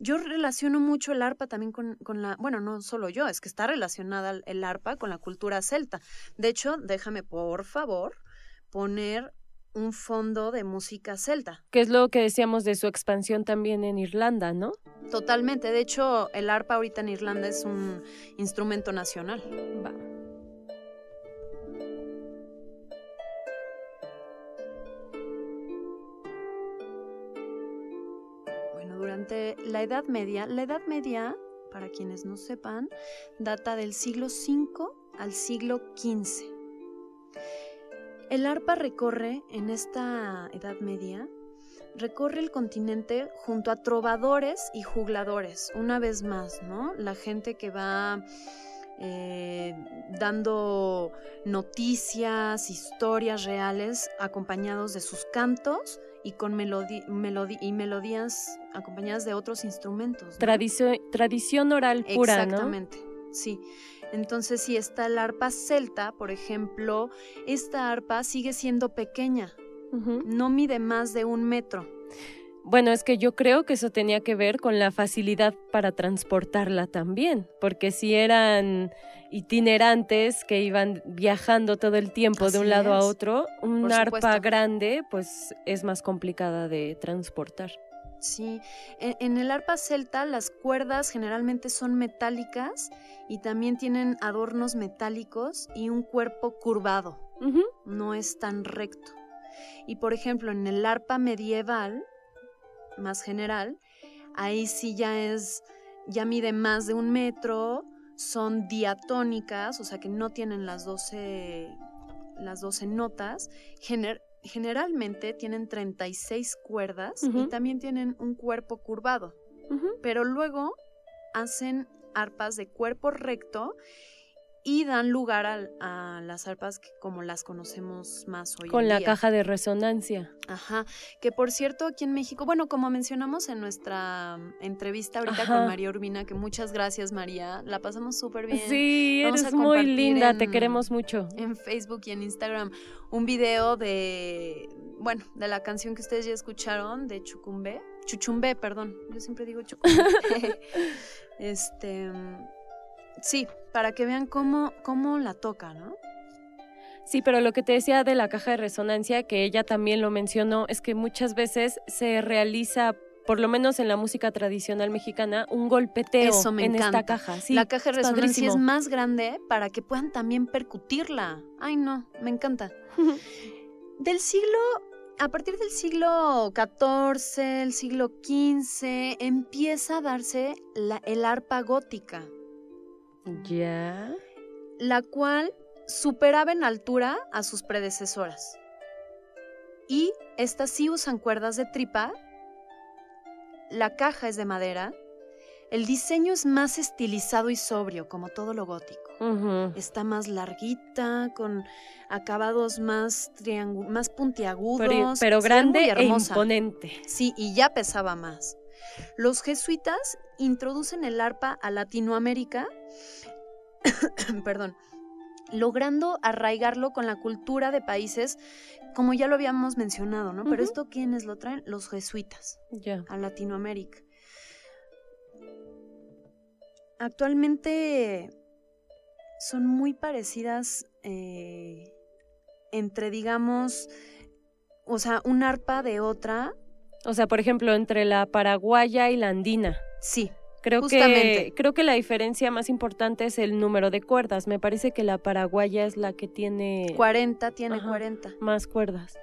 Yo relaciono mucho el arpa también con, con la, bueno, no solo yo, es que está relacionada el- arpa con la cultura celta. De hecho, déjame por favor poner un fondo de música celta. Que es lo que decíamos de su expansión también en Irlanda, ¿no? Totalmente. De hecho, el arpa ahorita en Irlanda es un instrumento nacional. Va. La Edad Media, la Edad Media, para quienes no sepan, data del siglo V al siglo XV. El arpa recorre en esta Edad Media, recorre el continente junto a trovadores y jugladores, una vez más, ¿no? La gente que va eh, dando noticias, historias reales, acompañados de sus cantos y con y melodías acompañadas de otros instrumentos. ¿no? Tradicio- tradición oral pura, ¿no? Exactamente, sí. Entonces, si está el arpa celta, por ejemplo, esta arpa sigue siendo pequeña, no mide más de un metro. Bueno, es que yo creo que eso tenía que ver con la facilidad para transportarla también, porque si eran itinerantes que iban viajando todo el tiempo de un lado a otro, un arpa grande pues es más complicada de transportar. Sí, en, en el arpa celta las cuerdas generalmente son metálicas y también tienen adornos metálicos y un cuerpo curvado, no es tan recto. Y por ejemplo, en el arpa medieval, más general, ahí sí ya es, ya mide más de un metro, son diatónicas, o sea que no tienen las 12, las 12 notas, gener- generalmente tienen 36 cuerdas y también tienen un cuerpo curvado, pero luego hacen arpas de cuerpo recto y dan lugar a, las arpas que, como las conocemos más hoy Con en la día. caja de resonancia. Ajá, que por cierto aquí en México, bueno, como mencionamos en nuestra mm, entrevista ahorita Ajá. con María Urbina, que muchas gracias María, la pasamos súper bien. Sí, Vamos eres muy linda, te queremos mucho. En Facebook y en Instagram un video de, bueno, de la canción que ustedes ya escucharon, de Chucumbe, Chuchumbe, perdón, yo siempre digo Chucumbe. este, mm, sí, para que vean cómo, cómo la toca, ¿no? Sí, pero lo que te decía de la caja de resonancia, que ella también lo mencionó, es que muchas veces se realiza, por lo menos en la música tradicional mexicana, un golpeteo Eso me en encanta. esta caja. Sí, la caja de es resonancia es padrísimo. más grande para que puedan también percutirla. Ay, no, me encanta. Del siglo, a partir del siglo XIV, el siglo XV, empieza a darse la, el arpa gótica, Ya. la cual superaba en altura a sus predecesoras. Y estas sí usan cuerdas de tripa, la caja es de madera, el diseño es más estilizado y sobrio, como todo lo gótico. Está más larguita, con acabados más, más puntiagudos. Pero, pero grande e imponente. Sí, y ya pesaba más. Los jesuitas introducen el arpa a Latinoamérica, perdón, logrando arraigarlo con la cultura de países, como ya lo habíamos mencionado, ¿no? Pero esto, ¿quiénes lo traen? Los jesuitas a Latinoamérica. Actualmente son muy parecidas eh, entre, digamos, o sea, un arpa de otra, O sea, por ejemplo, entre la paraguaya y la andina. sí, Creo Justamente. que, creo que la diferencia más importante es el número de cuerdas. Me parece que la paraguaya es la que tiene 40 tiene Ajá. 40. más cuerdas.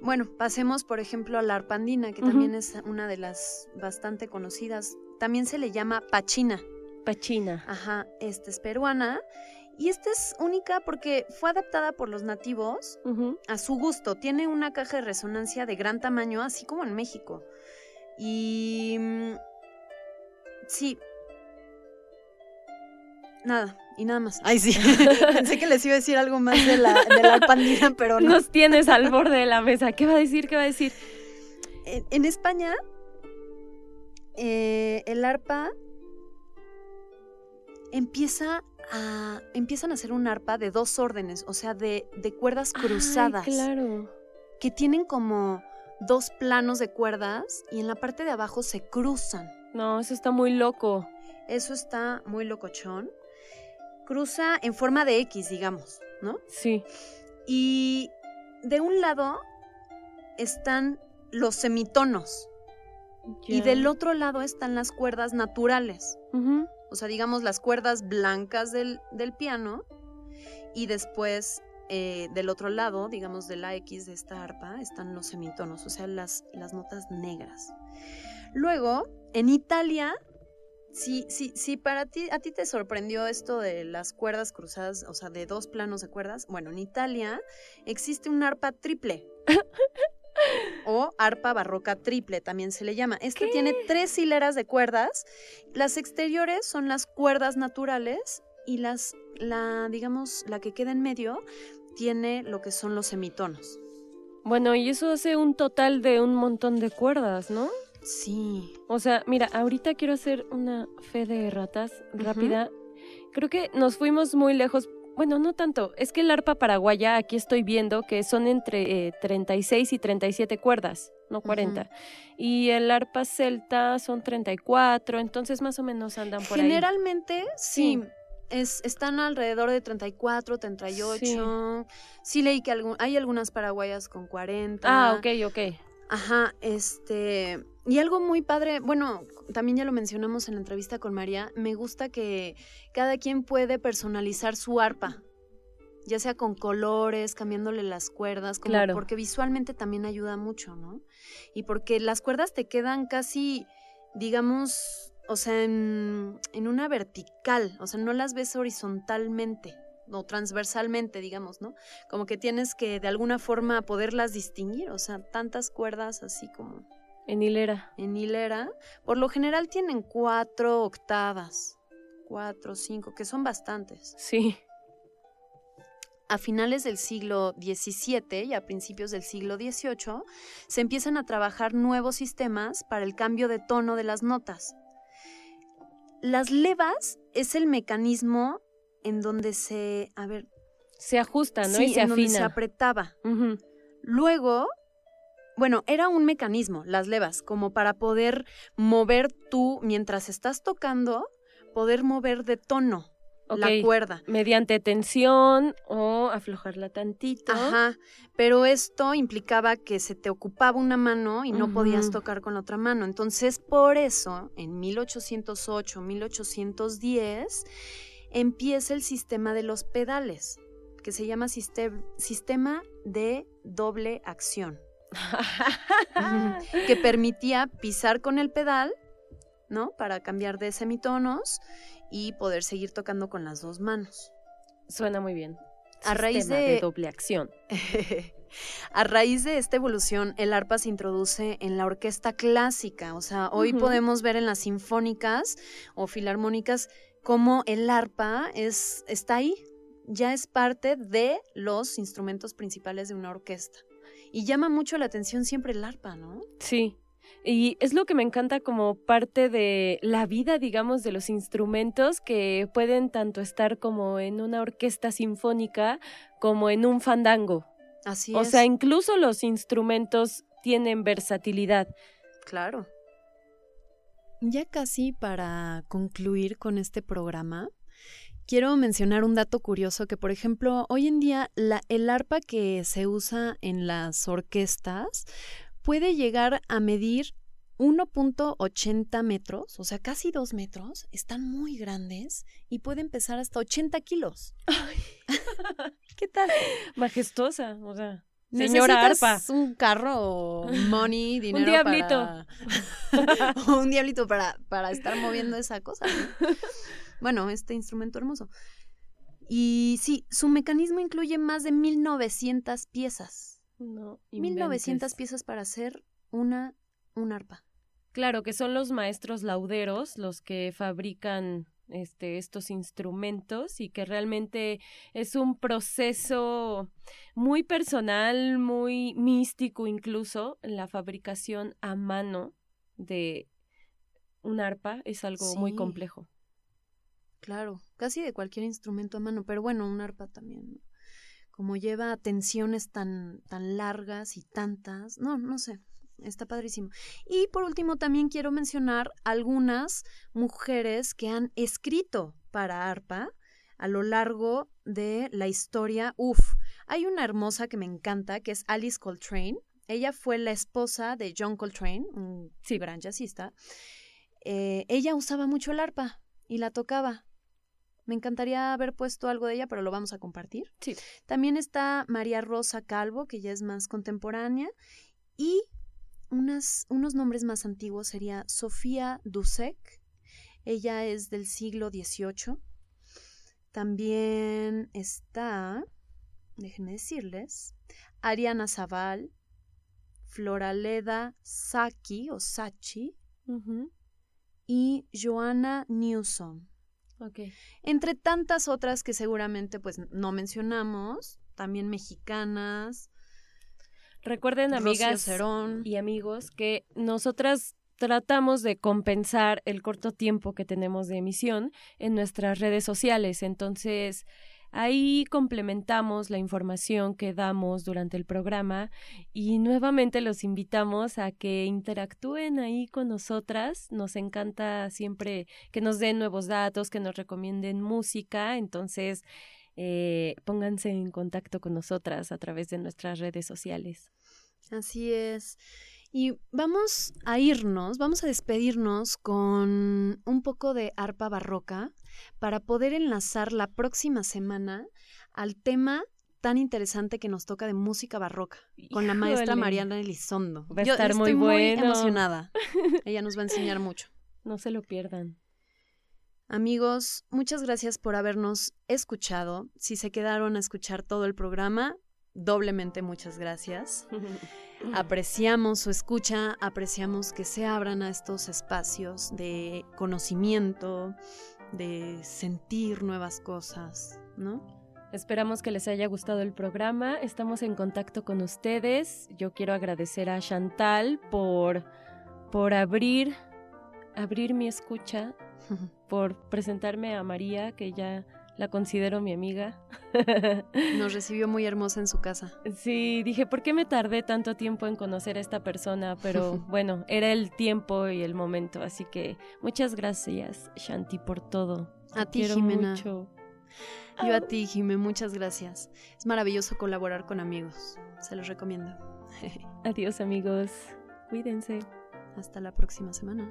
Bueno, pasemos por ejemplo a la arpandina, que también es una de las bastante conocidas, también se le llama pachina. Pachina. Ajá, esta es peruana. Y esta es única porque fue adaptada por los nativos a su gusto. Tiene una caja de resonancia de gran tamaño, así como en México. Y... mm, Sí. Nada, y nada más. Ay, sí. Pensé que les iba a decir algo más de la, de la arpa andina, pero no. Nos tienes al borde de la mesa. ¿Qué va a decir? ¿Qué va a decir? En, en España, eh, el arpa empieza a, empiezan a hacer un arpa de dos órdenes, o sea, de, de cuerdas cruzadas, Ay, claro. que tienen como dos planos de cuerdas y en la parte de abajo se cruzan. No, eso está muy loco. Eso está muy locochón. Cruza en forma de X, digamos, ¿no? Sí. Y de un lado están los semitonos y del otro lado están las cuerdas naturales. O sea, digamos las cuerdas blancas del, del piano y después eh, del otro lado, digamos de la X de esta arpa, están los semitonos, o sea, las, las notas negras. Luego, en Italia, si, si, si para ti, a ti te sorprendió esto de las cuerdas cruzadas, o sea, de dos planos de cuerdas, bueno, en Italia existe un arpa triple. O arpa barroca triple también se le llama. Esta tiene tres hileras de cuerdas. Las exteriores son las cuerdas naturales y las, la, digamos, la que queda en medio tiene lo que son los semitonos. Bueno, y eso hace un total de un montón de cuerdas, ¿no? Sí. O sea, mira, ahorita quiero hacer una fe de ratas rápida. Creo que nos fuimos muy lejos. Bueno, no tanto. Es que el arpa paraguaya, aquí estoy viendo que son entre eh, 36 y 37 cuerdas, no 40. Y el arpa celta son 34, entonces más o menos andan por ahí. Generalmente, sí. Sí. Es, están alrededor de 34, 38. Sí, leí que algún- hay algunas paraguayas con 40. Ah, ok, ok. Ajá, este. Y algo muy padre, bueno, también ya lo mencionamos en la entrevista con María, me gusta que cada quien puede personalizar su arpa, ya sea con colores, cambiándole las cuerdas, como Claro. porque visualmente también ayuda mucho, ¿no? Y porque las cuerdas te quedan casi, digamos, o sea, en, en una vertical, o sea, no las ves horizontalmente o transversalmente, digamos, ¿no? Como que tienes que de alguna forma poderlas distinguir, o sea, tantas cuerdas así como En hilera. en hilera, por lo general tienen cuatro octavas, cuatro, cinco, que son bastantes. Sí. A finales del siglo XVII y a principios del siglo XVIII se empiezan a trabajar nuevos sistemas para el cambio de tono de las notas. Las levas es el mecanismo en donde se, a ver, Se ajusta, ¿no? sí, y se en donde se afina. apretaba. Luego, bueno, era un mecanismo, las levas, como para poder mover tú, mientras estás tocando, poder mover de tono la cuerda. Mediante tensión o aflojarla tantito. Ajá, pero esto implicaba que se te ocupaba una mano y no podías tocar con la otra mano. Entonces, por eso, en 1808, 1810, empieza el sistema de los pedales, que se llama sistem- sistema de doble acción. que permitía pisar con el pedal, ¿no? Para cambiar de semitonos y poder seguir tocando con las dos manos. Suena muy bien. A raíz de- doble acción. A raíz de esta evolución, el arpa se introduce en la orquesta clásica. O sea, hoy podemos ver en las sinfónicas o filarmónicas cómo el arpa es, está ahí. Ya es parte de los instrumentos principales de una orquesta. Y llama mucho la atención siempre el arpa, ¿no? Sí. Y es lo que me encanta como parte de la vida, digamos, de los instrumentos que pueden tanto estar como en una orquesta sinfónica como en un fandango. Así o es. sea, incluso los instrumentos tienen versatilidad. Claro. Ya casi para concluir con este programa, quiero mencionar un dato curioso que, por ejemplo, hoy en día la, el arpa que se usa en las orquestas puede llegar a medir 1.80 metros, o sea, casi 2 metros, están muy grandes y pueden pesar hasta 80 kilos. ¿Qué tal? Majestuosa, o sea, Señora arpa. ¿Necesitas un carro money, dinero diablito. para- un diablito para, para estar moviendo esa cosa. ¿no? Bueno, este instrumento hermoso. Y sí, su mecanismo incluye más de 1900 piezas. No, 1900 inventes. piezas para hacer una, un arpa. Claro, que son los maestros lauderos los que fabrican este, estos instrumentos y que realmente es un proceso muy personal, muy místico incluso, la fabricación a mano de un arpa es algo muy complejo. Claro, casi de cualquier instrumento a mano, pero bueno, un arpa también. ¿no? Como lleva tensiones tan, tan largas y tantas, no, no sé, está padrísimo. Y por último, también quiero mencionar algunas mujeres que han escrito para arpa a lo largo de la historia. Uf, hay una hermosa que me encanta, que es Alice Coltrane. Ella fue la esposa de John Coltrane, un gran jazzista. Eh, ella usaba mucho el arpa y la tocaba. Me encantaría haber puesto algo de ella, pero lo vamos a compartir. Sí. También está María Rosa Calvo, que ya es más contemporánea, y unas, unos nombres más antiguos sería Sofía Dusek. Ella es del siglo XVIII. También está, déjenme decirles, Ariana Zaval, Floraleda Saki o Sachi y Joanna Newsom. Entre tantas otras que seguramente pues no mencionamos, también mexicanas, Recuerden, amigas y amigos, que nosotras tratamos de compensar el corto tiempo que tenemos de emisión en nuestras redes sociales. Entonces, ahí complementamos la información que damos durante el programa y nuevamente los invitamos a que interactúen ahí con nosotras. Nos encanta siempre que nos den nuevos datos, que nos recomienden música. Entonces, eh, pónganse en contacto con nosotras a través de nuestras redes sociales. Así es. Y vamos a irnos, vamos a despedirnos con un poco de arpa barroca para poder enlazar la próxima semana al tema tan interesante que nos toca de música barroca con la maestra. Mariana Elizondo. Va a Yo estar muy estoy muy bueno. emocionada. Ella nos va a enseñar mucho. No se lo pierdan. Amigos, muchas gracias por habernos escuchado. Si se quedaron a escuchar todo el programa, doblemente muchas gracias. Apreciamos su escucha, apreciamos que se abran a estos espacios de conocimiento, de sentir nuevas cosas, ¿no? Esperamos que les haya gustado el programa. Estamos en contacto con ustedes. Yo quiero agradecer a Chantal por, por abrir, abrir mi escucha, por presentarme a María, que ya la considero mi amiga. Nos recibió muy hermosa en su casa. Sí, dije, ¿por qué me tardé tanto tiempo en conocer a esta persona? Pero bueno, era el tiempo y el momento, así que muchas gracias, Shanti, por todo. A Te ti, quiero Jimena. mucho. Yo a ti, Jimé, muchas gracias. Es maravilloso colaborar con amigos. Se los recomiendo. Adiós, amigos. Cuídense. Hasta la próxima semana.